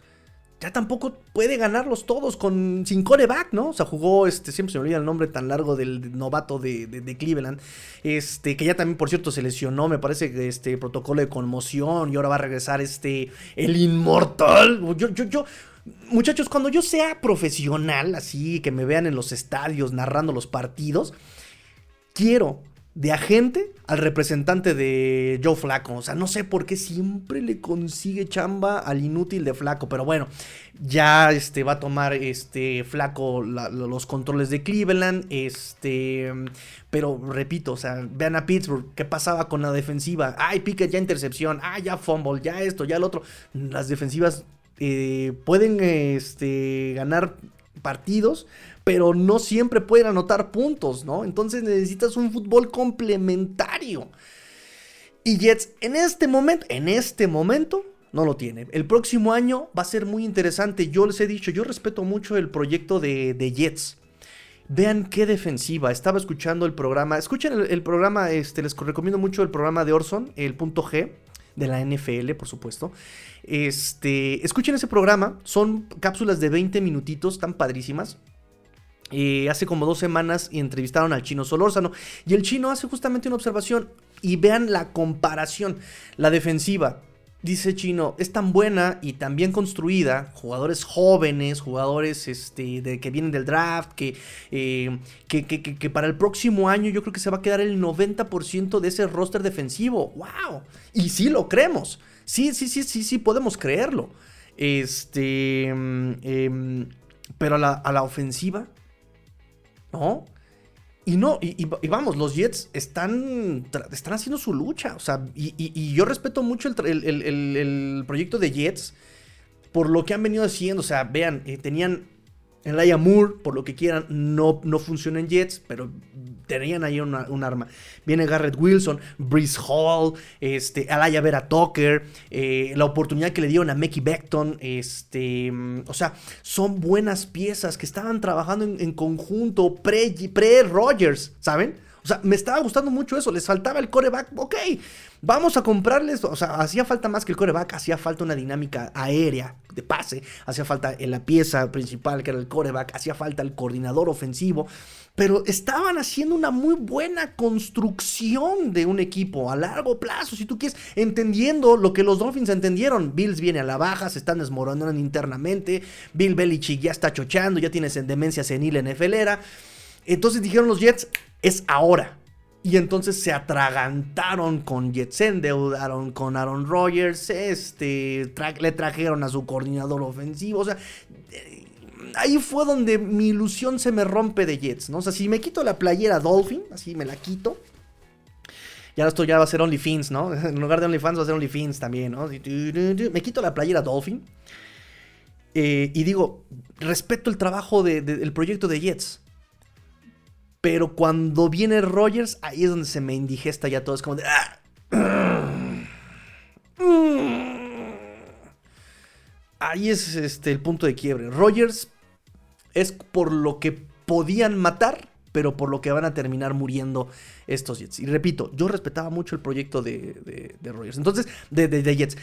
ya tampoco puede ganarlos todos con sin coreback, ¿no? O sea, jugó, este, siempre se me olvida el nombre tan largo del novato de, Cleveland, este, que ya también, por cierto, se lesionó, me parece que este protocolo de conmoción y ahora va a regresar este, el inmortal. Yo, yo, yo, muchachos, cuando yo sea profesional, así, que me vean en los estadios narrando los partidos, quiero de agente al representante de Joe Flaco. O sea, no sé por qué siempre le consigue chamba al inútil de Flaco. Pero bueno, ya este, va a tomar este Flaco los controles de Cleveland. Este. Pero repito, o sea, vean a Pittsburgh. ¿Qué pasaba con la defensiva? Ay, Pickett ya intercepción. Ah, ya fumble, ya esto, ya el otro. Las defensivas eh, pueden este, ganar partidos pero no siempre pueden anotar puntos, ¿no? Entonces necesitas un fútbol complementario. Y Jets en este momento, en este momento, no lo tiene. El próximo año va a ser muy interesante. Yo les he dicho, yo respeto mucho el proyecto de, Jets. Vean qué defensiva. Estaba escuchando el programa. Escuchen el, programa, este, les recomiendo mucho el programa de Orson, el punto G, de la NFL, por supuesto. Este, escuchen ese programa. Son cápsulas de 20 minutitos, tan padrísimas. Hace como dos semanas y entrevistaron al chino Solórzano. Y el chino hace justamente una observación. Y vean la comparación. La defensiva. Dice Chino, es tan buena y tan bien construida, jugadores jóvenes, jugadores este, de, que vienen del draft, que, eh, que, que, para el próximo año yo creo que se va a quedar el 90% de ese roster defensivo. ¡Wow! Y sí lo creemos. Sí, sí, sí, sí, sí, podemos creerlo. Este. Em, pero a la ofensiva, ¿no? Y no, y, vamos, los Jets están, están haciendo su lucha. O sea, y, yo respeto mucho el, proyecto de Jets por lo que han venido haciendo. O sea, vean, eh, tenían Elijah Moore, por lo que quieran, no, no funciona en Jets, pero tenían ahí un arma. Viene Garrett Wilson, Breeze Hall, este, Alaya Vera Tucker, eh, la oportunidad que le dieron a Mickey Beckton, este, mm, o sea, son buenas piezas que estaban trabajando en, conjunto pre-Rogers, pre ¿saben? O sea, me estaba gustando mucho eso. Les faltaba el coreback. Ok, vamos a comprarles. O sea, hacía falta más que el coreback. Hacía falta una dinámica aérea de pase. Hacía falta la pieza principal que era el coreback. Hacía falta el coordinador ofensivo. Pero estaban haciendo una muy buena construcción de un equipo a largo plazo. Si tú quieres, entendiendo lo que los Dolphins entendieron. Bills viene a la baja, se están desmoronando internamente. Bill Belichick ya está chochando, ya tiene demencia senil en FLera. Entonces dijeron los Jets, es ahora. Y entonces se atragantaron con Jets, se endeudaron con Aaron Rodgers, este, le trajeron a su coordinador ofensivo. O sea, eh, ahí fue donde mi ilusión se me rompe de Jets, ¿no? O sea, si me quito la playera Dolphin, así me la quito. Ya esto ya va a ser OnlyFins, ¿no? En lugar de OnlyFans va a ser OnlyFins también, ¿no? Me quito la playera Dolphin. Eh, y digo, respeto el trabajo del proyecto de Jets. Pero cuando viene Rogers, ahí es donde se me indigesta ya todo. Es como de. Ah, ahí es este, el punto de quiebre. Rogers es por lo que podían matar, pero por lo que van a terminar muriendo estos Jets. Y repito, yo respetaba mucho el proyecto de, de, Rogers. Entonces, de, Jets.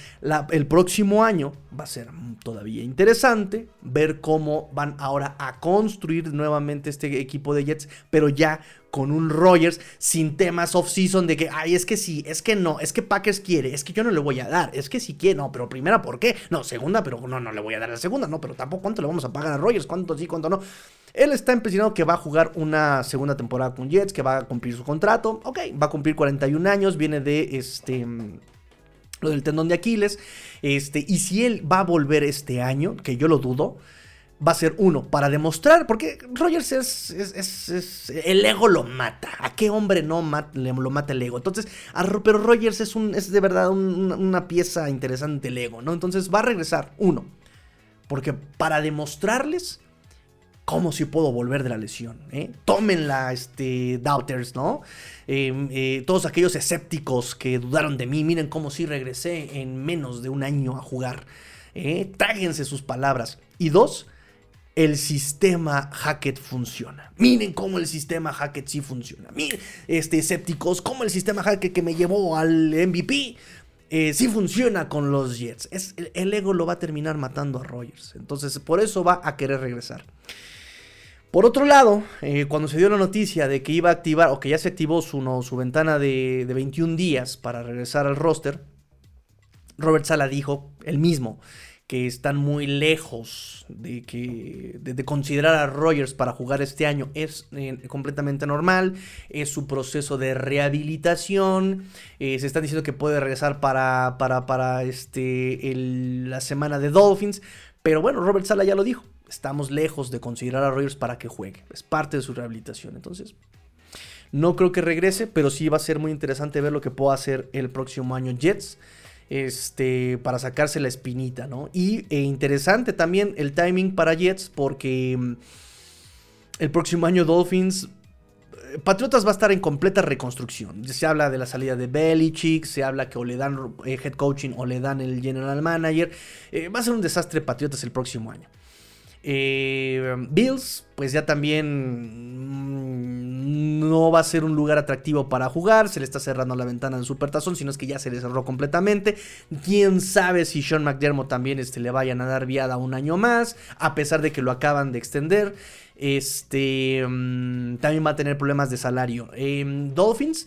el próximo año va a ser todavía interesante ver cómo van ahora a construir nuevamente este equipo de Jets, pero ya con un Rogers sin temas off-season de que, ay, es que sí, es que no, es que Packers quiere, es que yo no le voy a dar, es que sí quiere, no, pero primera, ¿por qué? No, segunda, pero no, no le voy a dar la segunda, no, pero tampoco cuánto le vamos a pagar a Rogers, cuánto sí, cuánto no. Él está empecinado que va a jugar una segunda temporada con Jets, que va a cumplir su contrato. Ok, va a cumplir 41 años, viene de este lo del tendón de Aquiles. Este, y si él va a volver este año, que yo lo dudo, va a ser uno, para demostrar, porque Rogers es, es, el ego lo mata. ¿A qué hombre no lo mata el ego? Entonces, pero Rogers es de verdad una pieza interesante el ego, ¿no? Entonces va a regresar, uno, porque para demostrarles ¿Cómo si puedo volver de la lesión? Eh? Tómenla, este, doubters, ¿no? Em, eh, todos aquellos escépticos que dudaron de mí, miren cómo si regresé en menos de un año a jugar. ¿eh? Tráguense sus palabras. Y dos, el sistema Hackett funciona. Miren cómo el sistema Hackett sí funciona. Miren, este, escépticos, cómo el sistema Hackett que me llevó al MVP eh, sí funciona con los Jets. Es, el, ego lo va a terminar matando a Rogers. Entonces, por eso va a querer regresar. Por otro lado, eh, cuando se dio la noticia de que iba a activar, o que ya se activó su, su ventana de, de 21 días para regresar al roster, Robert Sala dijo, el mismo, que están muy lejos de, que, de, considerar a Rogers para jugar este año. Es eh, completamente normal, es su proceso de rehabilitación, eh, se está diciendo que puede regresar para, para, para este, la semana de Dolphins, pero bueno, Robert Sala ya lo dijo, estamos lejos de considerar a Rogers para que juegue, es parte de su rehabilitación, entonces... No creo que regrese, pero sí va a ser muy interesante ver lo que pueda hacer el próximo año Jets este, para sacarse la espinita, ¿no? Y e interesante también el timing para Jets porque mm, el próximo año Dolphins... Eh, Patriotas va a estar en completa reconstrucción. Se habla de la salida de Belichick, se habla que o le dan eh, head coaching o le dan el general manager. Eh, va a ser un desastre Patriotas el próximo año. Bills, pues ya también mm, no va a ser un lugar atractivo para jugar. Se le está cerrando la ventana en Supertazón, sino es que ya se le cerró completamente. Quién sabe si Sean McDermott también este, le vayan a dar viada un año más, a pesar de que lo acaban de extender. Este mm, también va a tener problemas de salario. Em, Dolphins,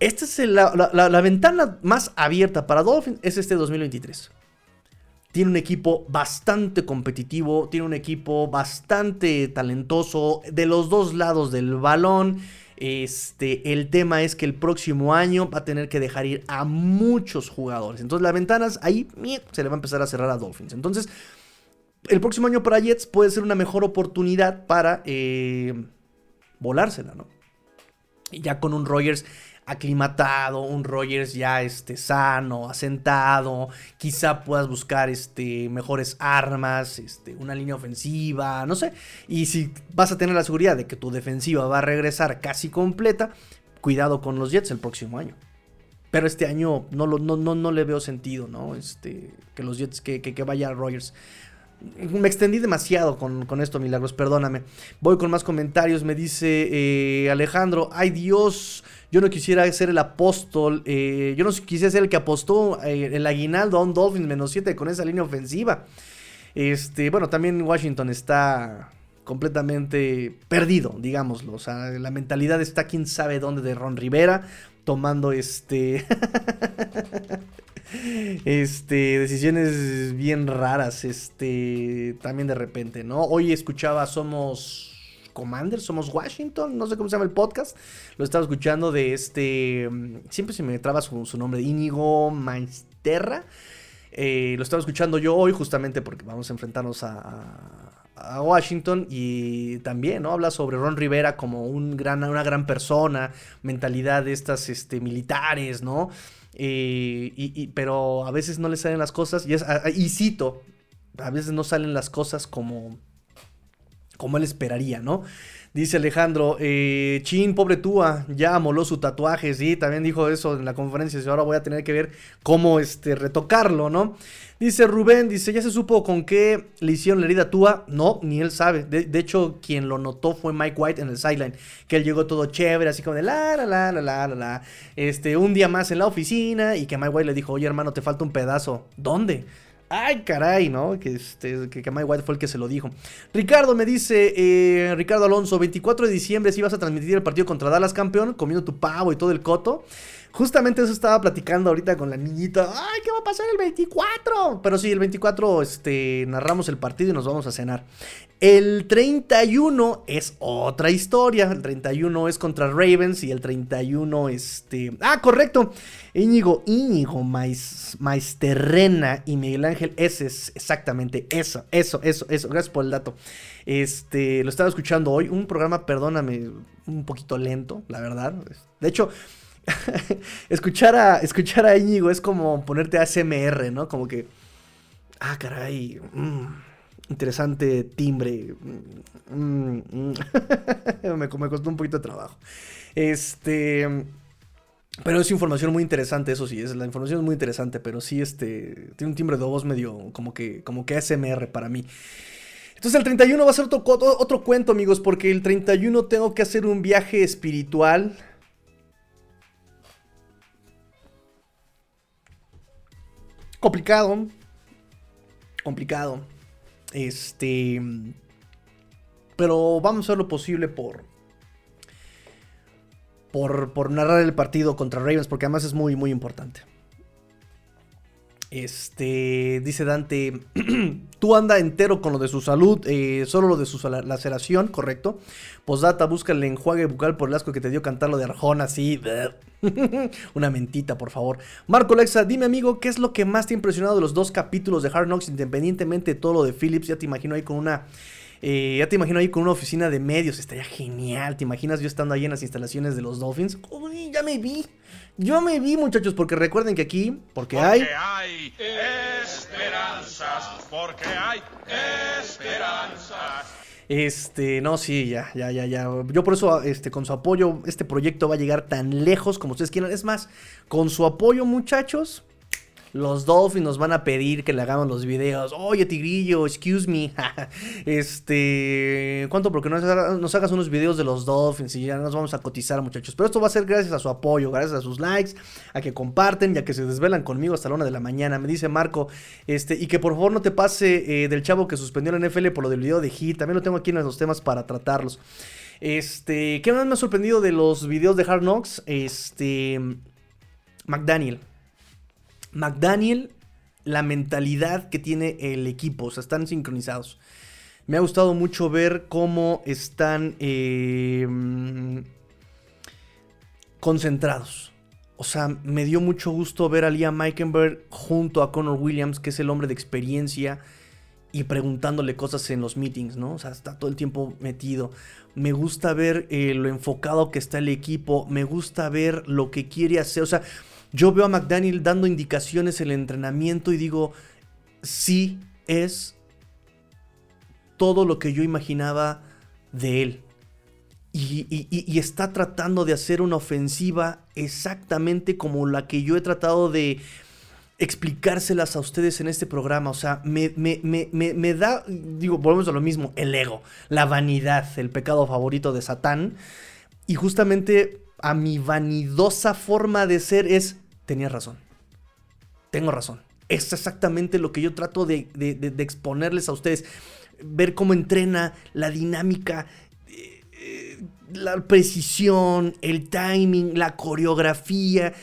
esta es la ventana más abierta para Dolphins, es este 2023 tiene un equipo bastante competitivo, tiene un equipo bastante talentoso de los dos lados del balón. Este, el tema es que el próximo año va a tener que dejar ir a muchos jugadores. Entonces las ventanas ahí se le va a empezar a cerrar a Dolphins. Entonces, el próximo año para Jets puede ser una mejor oportunidad para eh, volársela, ¿no? Y ya con un Rogers aclimatado, un Rogers ya este, sano, asentado, quizá puedas buscar este, mejores armas, este, una línea ofensiva, no sé. Y si vas a tener la seguridad de que tu defensiva va a regresar casi completa, cuidado con los Jets el próximo año. Pero este año no, no, no, no le veo sentido, ¿no? Este, que los Jets, que, que, que vaya Rogers. Me extendí demasiado con, esto, Milagros, perdóname. Voy con más comentarios. Me dice eh, Alejandro, ay Dios, yo no quisiera ser el apóstol. Eh, yo no quisiera ser el que apostó eh, el aguinaldo a un Dolphins menos 7 con esa línea ofensiva. Este, bueno, también Washington está completamente perdido, digámoslo. O sea, la mentalidad está quién sabe dónde de Ron Rivera, tomando este. Este, decisiones bien raras, este, también de repente, ¿no? Hoy escuchaba Somos Commander, Somos Washington, no sé cómo se llama el podcast, lo estaba escuchando de este, siempre se me traba su, nombre, Íñigo Maesterra, eh, lo estaba escuchando yo hoy justamente porque vamos a enfrentarnos a, Washington y también ¿no? habla sobre Ron Rivera como un gran, una gran persona, mentalidad de estas este, militares, ¿no? Eh, pero a veces no le salen las cosas. Y, es, y cito, a veces no salen las cosas como, como él esperaría, ¿no? Dice Alejandro, eh, chin, pobre Tua, ya amoló su tatuaje, sí, también dijo eso en la conferencia, y ahora voy a tener que ver cómo este, retocarlo, ¿no? Dice Rubén, dice, ¿ya se supo con qué le hicieron la herida a Tua? No, ni él sabe. De, hecho, quien lo notó fue Mike White en el sideline, que él llegó todo chévere, así como de la, la, la, la, la, la, este, un día más en la oficina, y que Mike White le dijo, oye hermano, te falta un pedazo. ¿Dónde? Ay, caray, ¿no? Que, este, que, Mike White fue el que se lo dijo. Ricardo me dice, eh, Ricardo Alonso, 24 de diciembre si vas a transmitir el partido contra Dallas campeón, comiendo tu pavo y todo el coto. Justamente eso estaba platicando ahorita con la niñita. Ay, ¿qué va a pasar el 24? Pero sí, el 24 este, narramos el partido y nos vamos a cenar. El 31 es otra historia. El 31 es contra Ravens y el 31, este... Ah, correcto. Íñigo, Íñigo Maisterrena y Miguel Ángel. Ese es exactamente eso, eso, eso, eso. Gracias por el dato. Este, lo estaba escuchando hoy. Un programa, perdóname, un poquito lento, la verdad. De hecho, escuchar, a, escuchar a Íñigo es como ponerte a SMR, ¿no? Como que... Ah, caray. Mmm interesante timbre. Mm, mm. me, costó un poquito de trabajo. Este. Pero es información muy interesante, eso sí, es, la información es muy interesante, pero sí, este, tiene un timbre de voz medio como que, como que ASMR para mí. Entonces el 31 va a ser otro, otro cuento, amigos, porque el 31 tengo que hacer un viaje espiritual. Complicado. Complicado. Este... Pero vamos a hacer lo posible por, por, narrar el partido contra Ravens, porque además es muy, muy importante. Este, dice Dante, tú anda entero con lo de su salud, eh, solo lo de su laceración, correcto. Posdata, busca el enjuague bucal por el asco que te dio cantar lo de Arjona, así. Una mentita, por favor. Marco Lexa, dime amigo, ¿qué es lo que más te ha impresionado de los dos capítulos de Hard Knocks, independientemente de todo lo de Phillips? Ya te imagino ahí con una eh, ya te imagino ahí con una oficina de medios, estaría genial. ¿Te imaginas yo estando ahí en las instalaciones de los Dolphins? Uy, ya me vi. Yo me vi, muchachos, porque recuerden que aquí, porque, porque hay... hay esperanzas, porque hay esperanzas. Este, no, sí, ya, ya, ya, ya. Yo por eso, este, con su apoyo, este proyecto va a llegar tan lejos como ustedes quieran. Es más, con su apoyo, muchachos, los Dolphins nos van a pedir que le hagamos los videos. Oye, Tigrillo, excuse me. este. ¿Cuánto? Porque nos, nos hagas unos videos de los Dolphins y ya nos vamos a cotizar, muchachos. Pero esto va a ser gracias a su apoyo, gracias a sus likes, a que comparten y a que se desvelan conmigo hasta la una de la mañana. Me dice Marco, este, y que por favor no te pase eh, del chavo que suspendió la NFL por lo del video de Hit. También lo tengo aquí en los temas para tratarlos. Este, ¿qué más me ha sorprendido de los videos de Hard Knocks? Este, McDaniel. McDaniel, la mentalidad que tiene el equipo, o sea, están sincronizados. Me ha gustado mucho ver cómo están em, concentrados. O sea, me dio mucho gusto ver a Liam Meikenberg junto a Connor Williams, que es el hombre de experiencia, y preguntándole cosas en los meetings, ¿no? O sea, está todo el tiempo metido. Me gusta ver eh, lo enfocado que está el equipo, me gusta ver lo que quiere hacer. O sea, yo veo a McDaniel dando indicaciones en el entrenamiento y digo, sí es todo lo que yo imaginaba de él. Y, está tratando de hacer una ofensiva exactamente como la que yo he tratado de explicárselas a ustedes en este programa. O sea, me, me, me da, digo, volvemos a lo mismo, el ego, la vanidad, el pecado favorito de Satán. Y justamente a mi vanidosa forma de ser es, tenía razón. Tengo razón. Es exactamente lo que yo trato de, exponerles a ustedes. Ver cómo entrena, la dinámica, eh, eh, la precisión, el timing, la coreografía.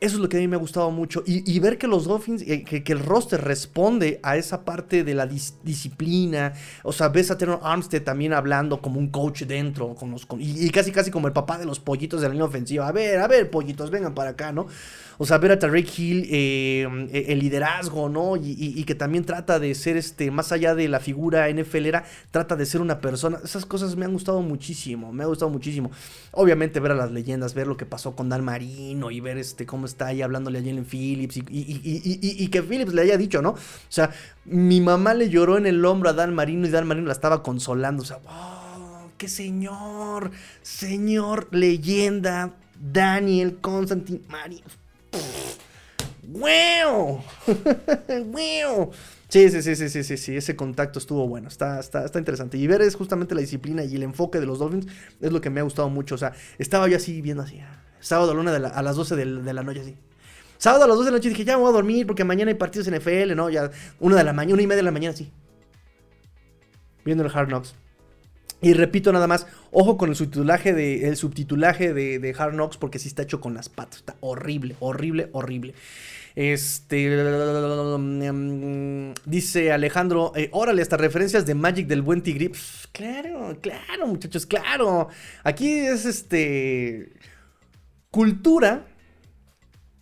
Eso es lo que a mí me ha gustado mucho. Y, ver que los Dolphins, eh, que, el roster responde a esa parte de la disciplina. O sea, ves a Terrell Armstead también hablando como un coach dentro. Con los, y, casi casi como el papá de los pollitos de la línea ofensiva. A ver, a ver, pollitos, vengan para acá, ¿no? O sea, ver a Tarek Hill, eh, el liderazgo, ¿no? Y, que también trata de ser, este, más allá de la figura NFLera, trata de ser una persona. Esas cosas me han gustado muchísimo, me ha gustado muchísimo. Obviamente ver a las leyendas, ver lo que pasó con Dan Marino y ver este, cómo está ahí hablándole a Jalen Phillips y, que Phillips le haya dicho, ¿no? O sea, mi mamá le lloró en el hombro a Dan Marino y Dan Marino la estaba consolando. O sea, ¡oh, qué señor! Señor leyenda, Daniel Constantine Marino ¡Wow! ¡Wow! Sí, sí, sí, sí, sí, sí, ese contacto estuvo bueno, está, está, está interesante. Y ver es justamente la disciplina y el enfoque de los Dolphins es lo que me ha gustado mucho. O sea, estaba yo así viendo así, sábado a, a las 12 de, la noche así. Sábado a las 12 de la noche dije, ya me voy a dormir porque mañana hay partidos en FL, ¿no? Ya una de la mañana, una y media de la mañana así. Viendo el Hard Knocks. Y repito nada más, ojo con el subtitulaje de, el subtitulaje de, Hard Knocks porque sí está hecho con las patas. Está horrible, horrible, horrible. Este. Dice Alejandro. Eh, órale, hasta referencias de Magic del buen Tigri. claro, claro, muchachos, claro. Aquí es este. Cultura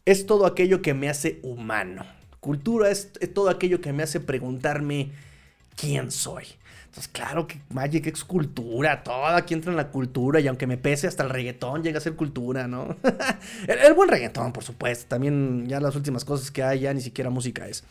es todo aquello que me hace humano. Cultura es todo aquello que me hace preguntarme quién soy. Entonces, claro que Magic es cultura, todo aquí entra en la cultura y aunque me pese hasta el reggaetón llega a ser cultura, ¿no? el, buen reggaetón, por supuesto, también ya las últimas cosas que hay ya ni siquiera música es.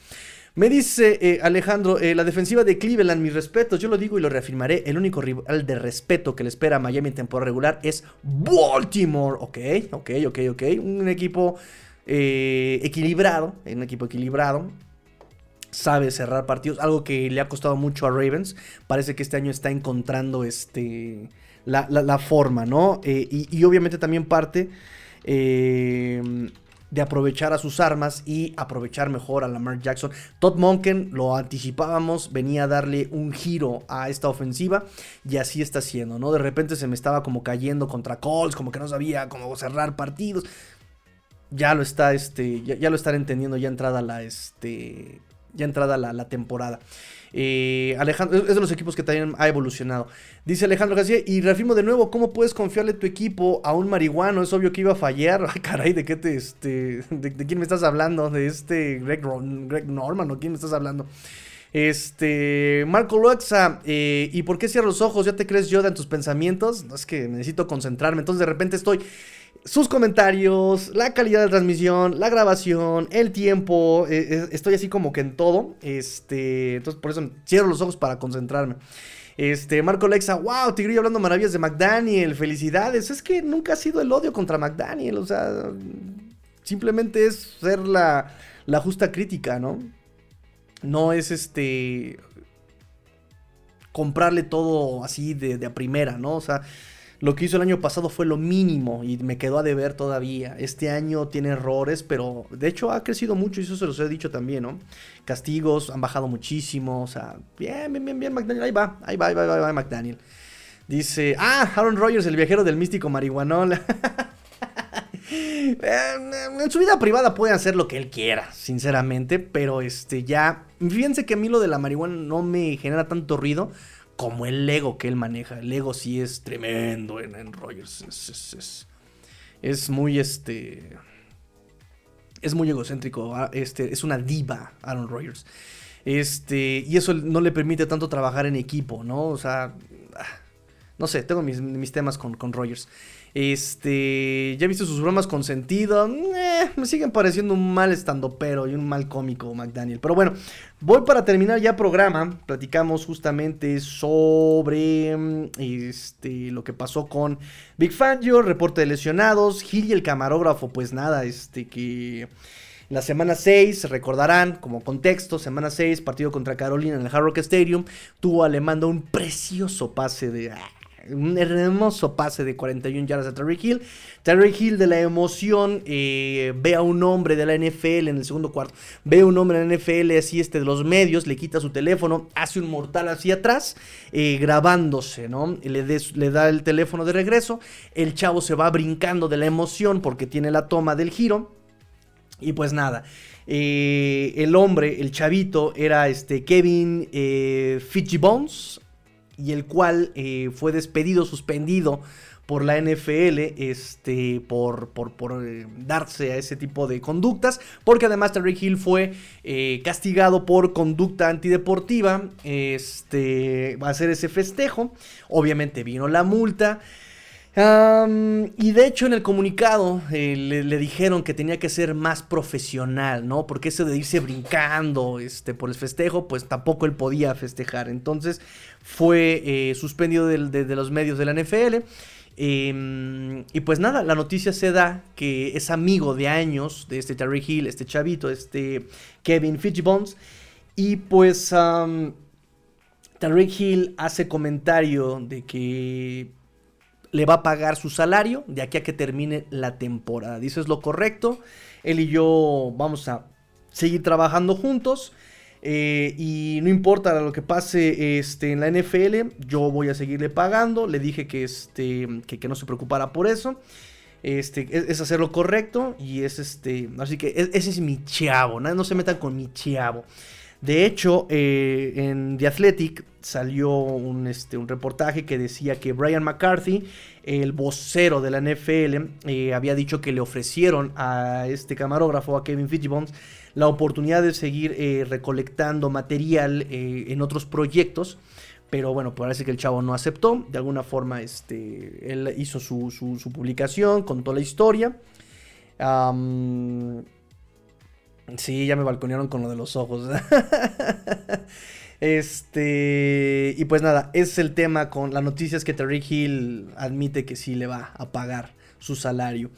Me dice eh, Alejandro, eh, la defensiva de Cleveland, mis respetos, yo lo digo y lo reafirmaré, el único rival de respeto que le espera a Miami en temporada regular es Baltimore. Ok, ok, ok, ok. Un equipo eh, equilibrado, un equipo equilibrado. Sabe cerrar partidos, algo que le ha costado mucho a Ravens. Parece que este año está encontrando este, la, forma, ¿no? Y, y, obviamente también parte de aprovechar a sus armas y aprovechar mejor a Lamar Jackson. Todd Monken, lo anticipábamos, venía a darle un giro a esta ofensiva y así está haciendo, ¿no? De repente se me estaba como cayendo contra Colts, como que no sabía cómo cerrar partidos. Ya lo está, este, ya, lo están entendiendo ya entrada la, este, ya entrada la temporada. Eh, Alejandro, es de los equipos que también ha evolucionado. Dice Alejandro García, y reafirmo de nuevo, ¿cómo puedes confiarle tu equipo a un marihuano? Es obvio que iba a fallar. Ay, caray, ¿de qué te, este, de, quién me estás hablando? ¿De este Greg, Norman o quién me estás hablando? Este, Marco Loaxa, eh, ¿y por qué cierras los ojos? ¿Ya te crees Yoda en tus pensamientos? No, es que necesito concentrarme. Entonces de repente estoy sus comentarios, la calidad de transmisión, la grabación, el tiempo. Eh, eh, estoy así como que en todo. Este, entonces por eso cierro los ojos para concentrarme. Este, Marco Lexa, wow, Tigrillo hablando maravillas de McDaniel, felicidades. Es que nunca ha sido el odio contra McDaniel, o sea, simplemente es ser la, la justa crítica, ¿no? No es este comprarle todo así de, de a primera, ¿no? O sea, lo que hizo el año pasado fue lo mínimo y me quedó a deber todavía. Este año tiene errores, pero de hecho ha crecido mucho y eso se los he dicho también, ¿no? Castigos han bajado muchísimo, o sea, bien, bien, bien, bien, McDaniel, ahí va, ahí va, ahí va, ahí va, McDaniel. Dice, ah, Aaron Rodgers, el viajero del místico marihuanol. en su vida privada puede hacer lo que él quiera, sinceramente, pero este ya, fíjense que a mí lo de la marihuana no me genera tanto ruido como el Lego que él maneja. El Lego sí es tremendo en, en Rogers. Es, es, muy este. Es muy egocéntrico. Ah, este, es una diva, Aaron Rodgers. Este, y eso no le permite tanto trabajar en equipo, ¿no? O sea, ah, no sé, tengo mis, mis temas con, con Rogers. Este, ya he visto sus bromas con sentido. Me siguen pareciendo un mal estando pero y un mal cómico McDaniel. Pero bueno, voy para terminar ya programa. Platicamos justamente sobre este, lo que pasó con Big Fangio, reporte de lesionados. Gil y el camarógrafo, pues nada, este que... La semana 6, recordarán como contexto, semana 6, partido contra Carolina en el Hard Rock Stadium, tuvo le manda un precioso pase de un hermoso pase de 41 yardas a Terry Hill. Terry Hill de la emoción eh, ve a un hombre de la NFL en el segundo cuarto. Ve a un hombre en la NFL así este de los medios, le quita su teléfono, hace un mortal hacia atrás, eh, grabándose, ¿no? Le, da el teléfono de regreso. El chavo se va brincando de la emoción porque tiene la toma del giro. Y pues nada. Eh, el hombre, el chavito, era este Kevin eh, Bones y el cual eh, fue despedido, suspendido por la NFL este, por, por, eh, darse a ese tipo de conductas, porque además Terry Hill fue eh, castigado por conducta antideportiva, este, va a hacer ese festejo, obviamente vino la multa, y de hecho en el comunicado le, le, dijeron que tenía que ser más profesional, ¿no? Porque eso de irse brincando este, por el festejo, pues tampoco él podía festejar. Entonces fue eh, suspendido de, los medios de la NFL. Em, y pues nada, la noticia se da que es amigo de años de este Terry Hill, este chavito, este Kevin Fitchbones. Y pues Terry Hill hace comentario de que le va a pagar su salario de aquí a que termine la temporada. Dice es lo correcto. Él y yo vamos a seguir trabajando juntos. Eh, y no importa lo que pase este, en la NFL, yo voy a seguirle pagando. Le dije que, este, que, no se preocupara por eso. Este, es, hacer lo correcto y es este. Así que ese es mi chavo. ¿no? no se metan con mi chavo. De hecho, eh, en The Athletic salió un, este, un, reportaje que decía que Brian McCarthy, el vocero de la NFL, eh, había dicho que le ofrecieron a este camarógrafo, a Kevin Fitzbones, la oportunidad de seguir eh, recolectando material en otros proyectos. Pero bueno, parece que el chavo no aceptó. De alguna forma, este, él hizo su, su publicación, contó la historia. Sí, ya me balconearon con lo de los ojos. este. Y pues nada, es el tema con la noticia es que Terry Hill admite que sí le va a pagar su salario.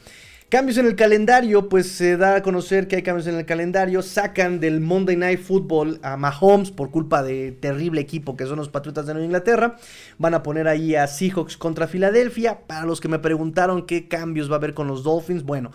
Cambios en el calendario, pues se da a conocer que hay cambios en el calendario. Sacan del Monday Night Football a Mahomes por culpa de terrible equipo que son los Patriotas de Nueva Inglaterra. Van a poner ahí a Seahawks contra Filadelfia. Para los que me preguntaron qué cambios va a haber con los Dolphins, bueno,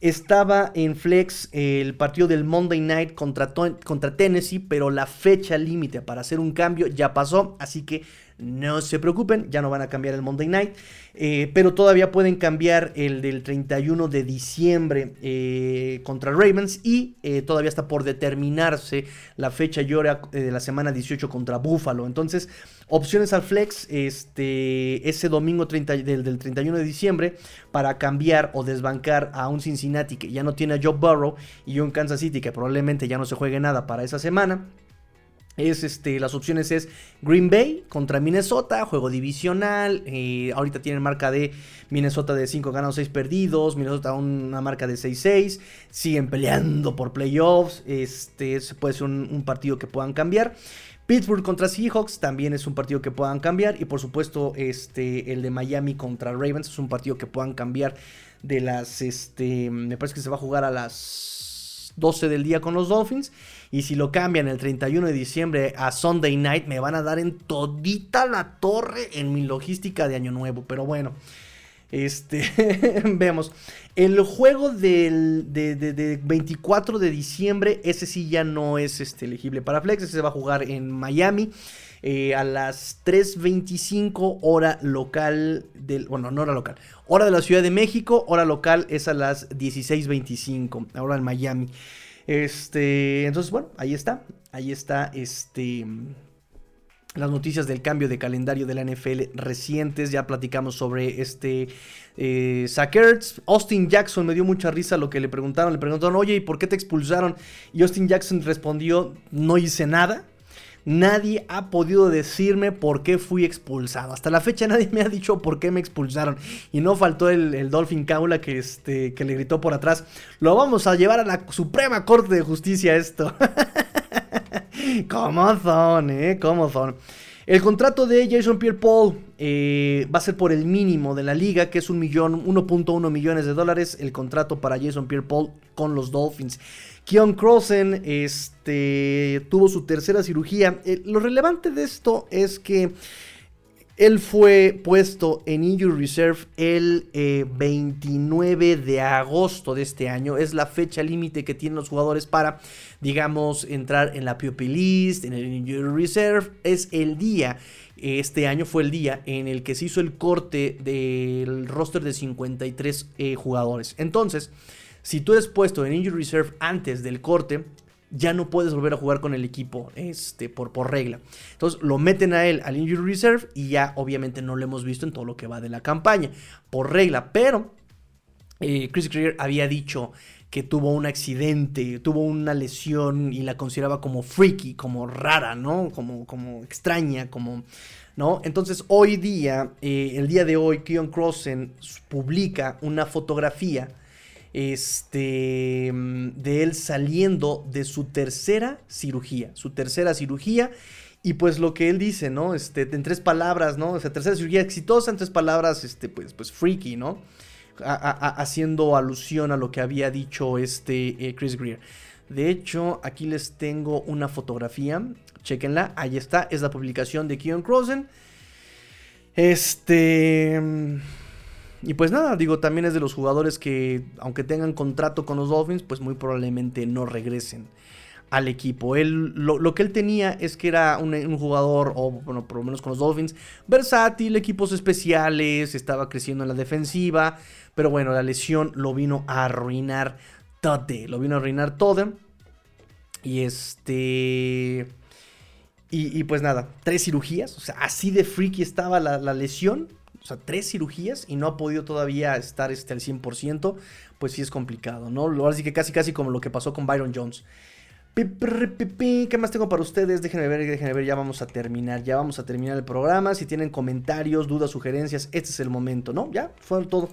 estaba en Flex el partido del Monday Night contra, contra Tennessee, pero la fecha límite para hacer un cambio ya pasó, así que no se preocupen, ya no van a cambiar el Monday Night, eh, pero todavía pueden cambiar el del 31 de diciembre eh, contra Ravens y eh, todavía está por determinarse la fecha y hora de la semana 18 contra Buffalo. Entonces, opciones al flex este, ese domingo del, del, 31 de diciembre para cambiar o desbancar a un Cincinnati que ya no tiene a Joe Burrow y un Kansas City que probablemente ya no se juegue nada para esa semana es este, las opciones es Green Bay contra Minnesota, juego divisional. Eh, ahorita tienen marca de Minnesota de 5 ganados, 6 perdidos. Minnesota una marca de 6-6. Siguen peleando por playoffs. Este puede ser un, partido que puedan cambiar. Pittsburgh contra Seahawks también es un partido que puedan cambiar. Y por supuesto, este, el de Miami contra Ravens es un partido que puedan cambiar. De las. Este, me parece que se va a jugar a las 12 del día con los Dolphins. Y si lo cambian el 31 de diciembre a Sunday Night, me van a dar en todita la torre en mi logística de Año Nuevo. Pero bueno, este, veamos. El juego del de, 24 de diciembre, ese sí ya no es este, elegible para Flex. Ese se va a jugar en Miami. Eh, a las 3.25 hora local del... Bueno, no hora local. Hora de la Ciudad de México. Hora local es a las 16.25. Ahora en Miami. Este, entonces, bueno, ahí está. Ahí está este las noticias del cambio de calendario de la NFL recientes. Ya platicamos sobre este eh, Austin Jackson me dio mucha risa lo que le preguntaron. Le preguntaron, oye, ¿y por qué te expulsaron? Y Austin Jackson respondió, no hice nada. Nadie ha podido decirme por qué fui expulsado. Hasta la fecha nadie me ha dicho por qué me expulsaron. Y no faltó el, Dolphin Caula que, este, que le gritó por atrás. Lo vamos a llevar a la Suprema Corte de Justicia esto. ¿Cómo son, eh? ¿Cómo son? El contrato de Jason Pierre Paul eh, va a ser por el mínimo de la liga, que es un millón, 1.1 millones de dólares. El contrato para Jason Pierre Paul con los Dolphins. Keon Crossen este, tuvo su tercera cirugía. Eh, lo relevante de esto es que él fue puesto en Injury Reserve el 29 eh, de agosto de este año. Es la fecha límite que tienen los jugadores para, digamos, entrar en la PUP List, en el Injury Reserve. Es el día, este año fue el día en el que se hizo el corte del roster de 53 eh, jugadores. Entonces, si tú eres puesto en Injury Reserve antes del corte, ya no puedes volver a jugar con el equipo este, por, por regla. Entonces lo meten a él al Injury Reserve y ya obviamente no lo hemos visto en todo lo que va de la campaña por regla. Pero eh, Chris Greer había dicho que tuvo un accidente, tuvo una lesión y la consideraba como freaky, como rara, ¿no? Como, como extraña, como... ¿No? Entonces hoy día, eh, el día de hoy, Keon Crossen publica una fotografía este, de él saliendo de su tercera cirugía, su tercera cirugía. Y pues lo que él dice, ¿no? Este, en tres palabras, ¿no? O sea, tercera cirugía exitosa, en tres palabras, este, pues, pues freaky, ¿no? haciendo alusión a lo que había dicho este eh, Chris Greer. De hecho, aquí les tengo una fotografía. Chequenla, ahí está, es la publicación de Keon Crossen. Este. Y pues nada, digo, también es de los jugadores que, aunque tengan contrato con los Dolphins, pues muy probablemente no regresen al equipo. Él, lo, que él tenía es que era un, jugador, o bueno, por lo menos con los Dolphins, versátil, equipos especiales, estaba creciendo en la defensiva, pero bueno, la lesión lo vino a arruinar todo, lo vino a arruinar todo. Y este... Y, pues nada, tres cirugías, o sea, así de freaky estaba la, la lesión o sea, tres cirugías y no ha podido todavía estar este, al 100%, pues sí es complicado, ¿no? Ahora sí que casi casi como lo que pasó con Byron Jones. ¿Qué más tengo para ustedes? Déjenme ver, déjenme ver, ya vamos a terminar, ya vamos a terminar el programa. Si tienen comentarios, dudas, sugerencias, este es el momento, ¿no? Ya, fue todo.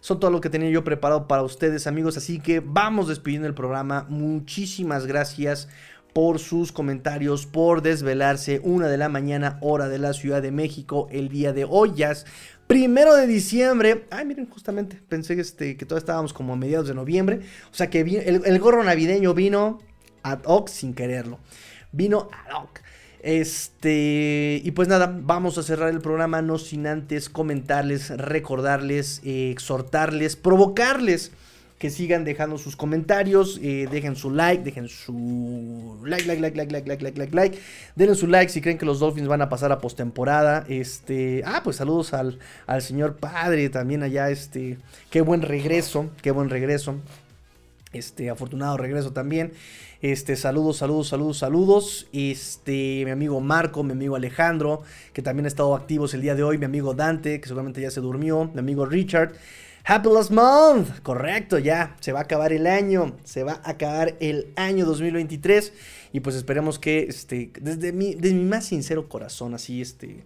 Son todo lo que tenía yo preparado para ustedes, amigos. Así que vamos despidiendo el programa. Muchísimas gracias por sus comentarios, por desvelarse. Una de la mañana, hora de la Ciudad de México, el día de hoy. Ya primero de diciembre. Ay, miren, justamente pensé este, que todavía estábamos como a mediados de noviembre. O sea que el, el gorro navideño vino ad hoc sin quererlo. Vino ad hoc. Este, y pues nada, vamos a cerrar el programa no sin antes comentarles, recordarles, eh, exhortarles, provocarles que sigan dejando sus comentarios, eh, dejen su like, dejen su like, like, like, like, like, like, like, like, like, denle su like si creen que los Dolphins van a pasar a postemporada, este, ah, pues saludos al, al señor padre también allá, este, qué buen regreso, qué buen regreso, este, afortunado regreso también, este, saludos, saludos, saludos, saludos. Este, mi amigo Marco, mi amigo Alejandro, que también ha estado activos el día de hoy. Mi amigo Dante, que seguramente ya se durmió. Mi amigo Richard. Happy Last Month. Correcto, ya. Se va a acabar el año. Se va a acabar el año 2023. Y pues esperemos que, este, desde mi, desde mi más sincero corazón, así, este,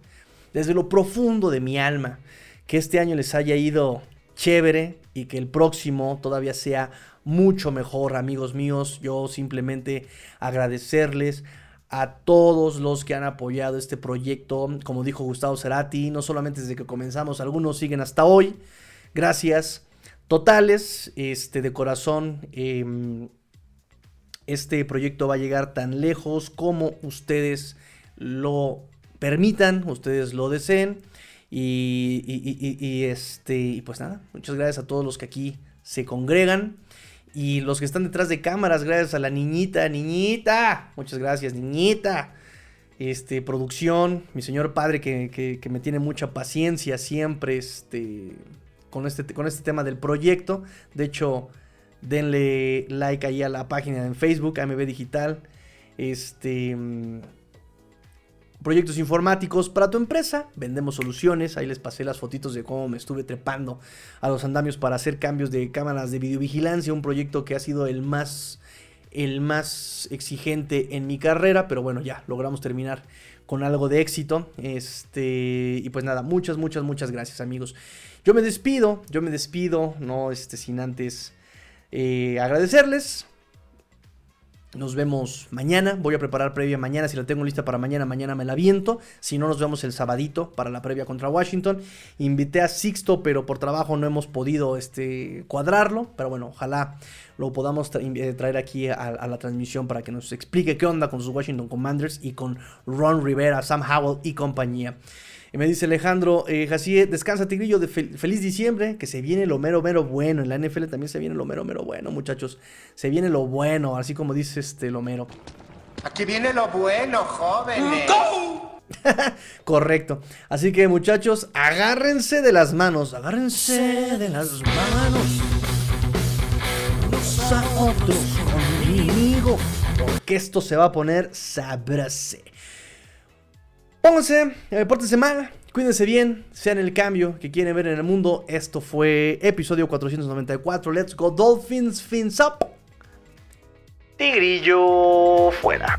desde lo profundo de mi alma, que este año les haya ido chévere y que el próximo todavía sea mucho mejor, amigos míos. Yo simplemente agradecerles a todos los que han apoyado este proyecto. Como dijo Gustavo Cerati, no solamente desde que comenzamos, algunos siguen hasta hoy. Gracias totales, este, de corazón. Em, este proyecto va a llegar tan lejos como ustedes lo permitan, ustedes lo deseen. Y, y, este, y pues nada, muchas gracias a todos los que aquí se congregan. Y los que están detrás de cámaras, gracias a la niñita, niñita. Muchas gracias, niñita. Este, producción, mi señor padre que, me tiene mucha paciencia siempre este, con, este, con este tema del proyecto. De hecho, denle like ahí a la página en Facebook, AMB Digital. Este proyectos informáticos para tu empresa. Vendemos soluciones. Ahí les pasé las fotitos de cómo me estuve trepando a los andamios para hacer cambios de cámaras de videovigilancia. Un proyecto que ha sido el más, el más exigente en mi carrera. Pero bueno, ya logramos terminar con algo de éxito. Este, y pues nada, muchas, muchas, muchas gracias amigos. Yo me despido, yo me despido, no este, sin antes eh, agradecerles nos vemos mañana. Voy a preparar previa mañana. Si la tengo lista para mañana, mañana me la viento. Si no, nos vemos el sabadito para la previa contra Washington. Invité a Sixto, pero por trabajo no hemos podido este, cuadrarlo. Pero bueno, ojalá lo podamos eh, traer aquí a, a, la transmisión para que nos explique qué onda con sus Washington Commanders y con Ron Rivera, Sam Howell y compañía. Y me dice Alejandro, eh, descansa Tigrillo, de feliz diciembre, que se viene lo mero, mero bueno. En la NFL también se viene lo mero, mero bueno, muchachos. Se viene lo bueno, así como dice este Lomero. Aquí viene lo bueno, jóvenes. Correcto. Así que muchachos, agárrense de las manos, agárrense de las manos. Unos a otros conmigo, porque esto se va a poner sabrase. Pónganse, eh, pórtense mal, cuídense bien, sean el cambio que quieren ver en el mundo. Esto fue episodio 494. Let's go Dolphins, fins up. Tigrillo fuera.